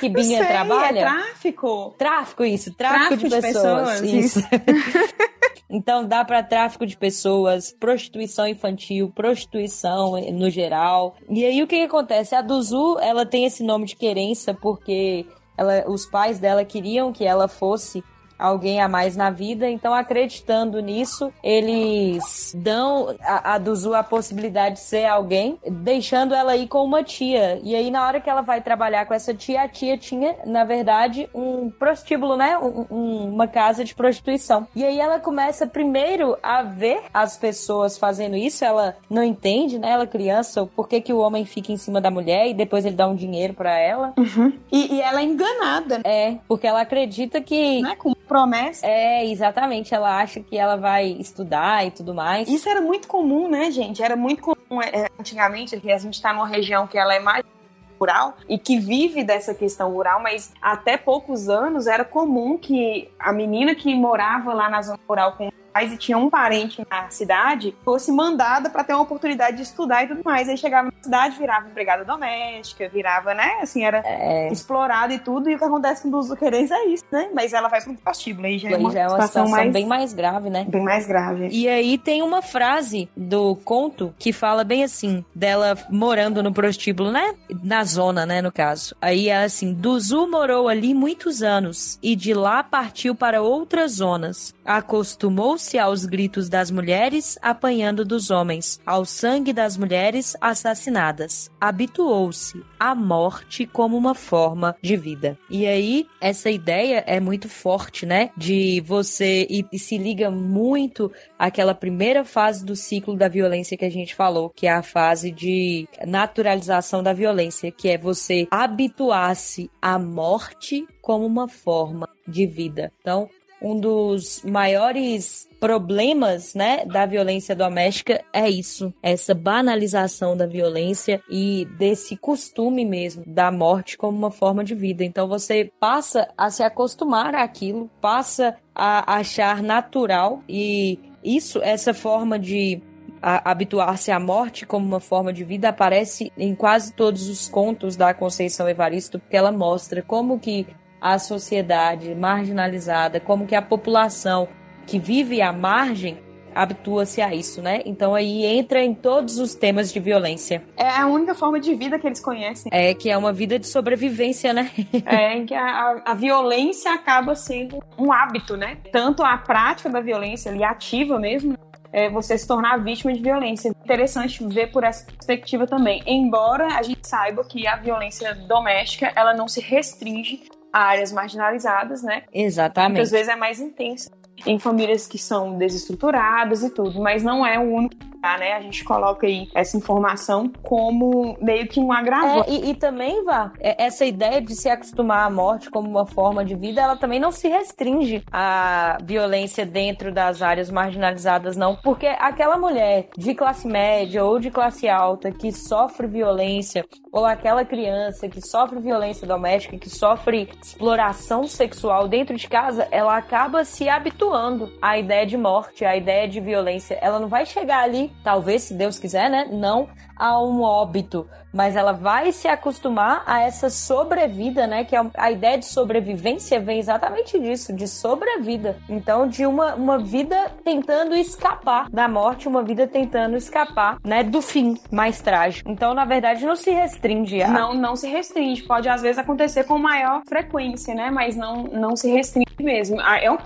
que Binha sei, trabalha? É tráfico. Tráfico, isso. Tráfico, tráfico de, de, pessoas. pessoas isso. isso. *laughs* então dá para tráfico de pessoas, prostituição infantil, prostituição no geral. E aí o que, que acontece? A Duzu, ela tem esse nome de querência porque ela, os pais dela queriam que ela fosse alguém a mais na vida. Então, acreditando nisso, eles dão a, a Duzu a possibilidade de ser alguém, deixando ela ir com uma tia. E aí, na hora que ela vai trabalhar com essa tia, a tia tinha, na verdade, um prostíbulo, né? Um, um, uma casa de prostituição. E aí ela começa primeiro a ver as pessoas fazendo isso. Ela não entende, né? Ela criança, por que, que o homem fica em cima da mulher e depois ele dá um dinheiro para ela. Uhum. E, e, ela é enganada. É, porque ela acredita que. Não é com promessa. É, exatamente. Ela acha que ela vai estudar e tudo mais. Isso era muito comum, né, gente? Era muito comum é, antigamente, que a gente está numa região que ela é mais rural e que vive dessa questão rural, mas até poucos anos era comum que a menina que morava lá na zona rural com e tinha um parente na cidade, fosse mandada para ter uma oportunidade de estudar e tudo mais. Aí chegava na cidade, virava empregada doméstica, virava, né? Assim, era é. explorada e tudo. E o que acontece com o do querência é isso, né? Mas ela vai pro prostíbulo. Aí já é uma, já é uma situação, mais, bem mais grave, né? Bem mais grave. E aí tem uma frase do conto que fala bem assim, dela morando no prostíbulo, né? Na zona, né, no caso. Aí é assim, Duzu morou ali muitos anos e de lá partiu para outras zonas. Acostumou se aos gritos das mulheres apanhando dos homens, ao sangue das mulheres assassinadas. Habituou-se à morte como uma forma de vida. E aí, essa ideia é muito forte, né? De você. E, e se liga muito àquela primeira fase do ciclo da violência que a gente falou, que é a fase de naturalização da violência, que é você habituar-se à morte como uma forma de vida. Então, um dos maiores problemas, né, da violência doméstica é isso, essa banalização da violência e desse costume mesmo da morte como uma forma de vida. Então você passa a se acostumar àquilo, passa a achar natural e isso, essa forma de habituar-se à morte como uma forma de vida aparece em quase todos os contos da Conceição Evaristo, porque ela mostra como que a sociedade marginalizada, como que a população que vive à margem habitua-se a isso, né? Então aí entra em todos os temas de violência. É a única forma de vida que eles conhecem. É, que é uma vida de sobrevivência, né? *laughs* é, em que a, a, violência acaba sendo um hábito, né? Tanto a prática da violência ali ativa mesmo, é você se tornar vítima de violência. Interessante ver por essa perspectiva também. Embora a gente saiba que a violência doméstica, ela não se restringe áreas marginalizadas, né? Exatamente. Muitas vezes é mais intensa em famílias que são desestruturadas e tudo, mas não é o único né? A gente coloca aí essa informação como meio que um agravante. É, e, e, também, Vá, é, essa ideia de se acostumar à morte como uma forma de vida, ela também não se restringe à violência dentro das áreas marginalizadas, não. Porque aquela mulher de classe média ou de classe alta que sofre violência, ou aquela criança que sofre violência doméstica, que sofre exploração sexual dentro de casa, ela acaba se habituando à ideia de morte, à ideia de violência. Ela não vai chegar ali talvez, se Deus quiser, né? Não a um óbito, mas ela vai se acostumar a essa sobrevida, né? Que é a ideia de sobrevivência vem exatamente disso, de sobrevida. Então, de uma, uma vida tentando escapar da morte, uma vida tentando escapar, né? Do fim mais trágico. Então, na verdade, não se restringe a... Não, não se restringe. Pode, às vezes, acontecer com maior frequência, né? Mas não, não se restringe mesmo. Ah, é um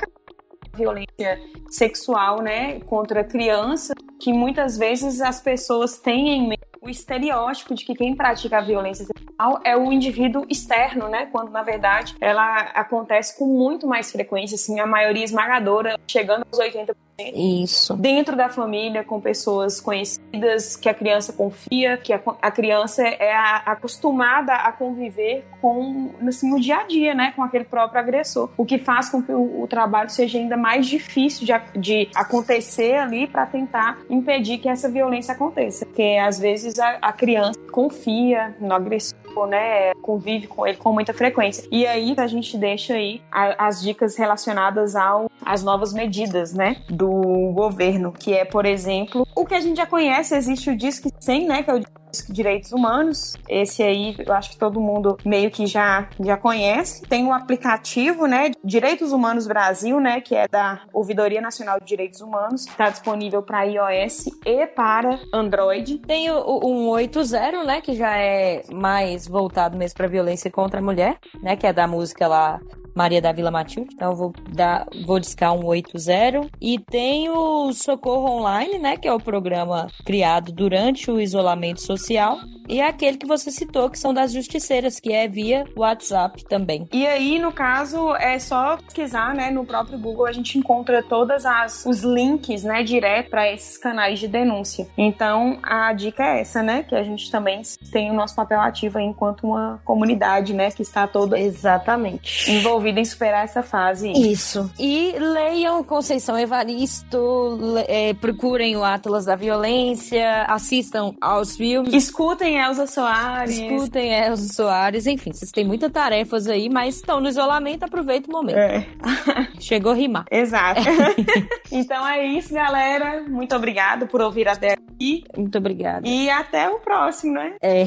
violência sexual, né, contra crianças, que muitas vezes as pessoas têm em mente o estereótipo de que quem pratica a violência sexual é o indivíduo externo, né, quando na verdade ela acontece com muito mais frequência, assim, a maioria esmagadora, chegando aos 80% Isso. Dentro da família, com pessoas conhecidas, que a criança confia, que a, a criança é a, acostumada a conviver com assim, no dia a dia, né? Com aquele próprio agressor. O que faz com que o, o trabalho seja ainda mais difícil de, de acontecer ali para tentar impedir que essa violência aconteça. Porque às vezes a, a criança confia no agressor né, convive com ele com muita frequência. E aí a gente deixa aí as dicas relacionadas ao as novas medidas, né, do governo, que é, por exemplo, o que a gente já conhece, existe o Disque 100, né, que é o direitos humanos. Esse aí eu acho que todo mundo meio que já, já conhece. Tem um aplicativo, né, Direitos Humanos Brasil, né, que é da Ouvidoria Nacional de Direitos Humanos, está disponível para iOS e para Android. Tem o, o 180, né, que já é mais voltado mesmo para violência contra a mulher, né, que é da música lá Maria da Vila Matilde. Então eu vou dar, vou discar um 80. E tem o Socorro Online, né? Que é o programa criado durante o isolamento social. E é aquele que você citou, que são das justiceiras, que é via WhatsApp também. E aí, no caso, é só pesquisar, né? No próprio Google a gente encontra todas as os links, né? Direto para esses canais de denúncia. Então a dica é essa, né? Que a gente também tem o nosso papel ativo enquanto uma comunidade, né? Que está toda exatamente envolvida envolvida em superar essa fase. Isso. E leiam Conceição Evaristo, é, procurem o Atlas da Violência, assistam aos filmes. Escutem Elza Soares. Escutem Elza Soares. Enfim, vocês têm muitas tarefas aí, mas estão no isolamento, aproveita o momento. É. *laughs* Chegou a rimar. Exato. *laughs* *laughs* então é isso, galera. Muito obrigado por ouvir até aqui. Muito obrigada. E até o próximo, né? É.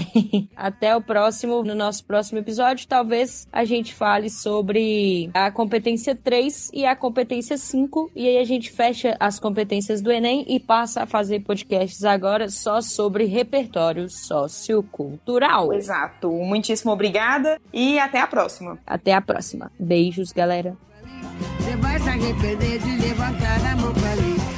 Até o próximo. No nosso próximo episódio, talvez a gente fale sobre a competência 3 e a competência 5. E aí a gente fecha as competências do Enem e passa a fazer podcasts agora só sobre repertório sociocultural. Exato. Muitíssimo obrigada e até a próxima. Até a próxima. Beijos, galera. Você vai se arrepender de levantar a mão pra mim.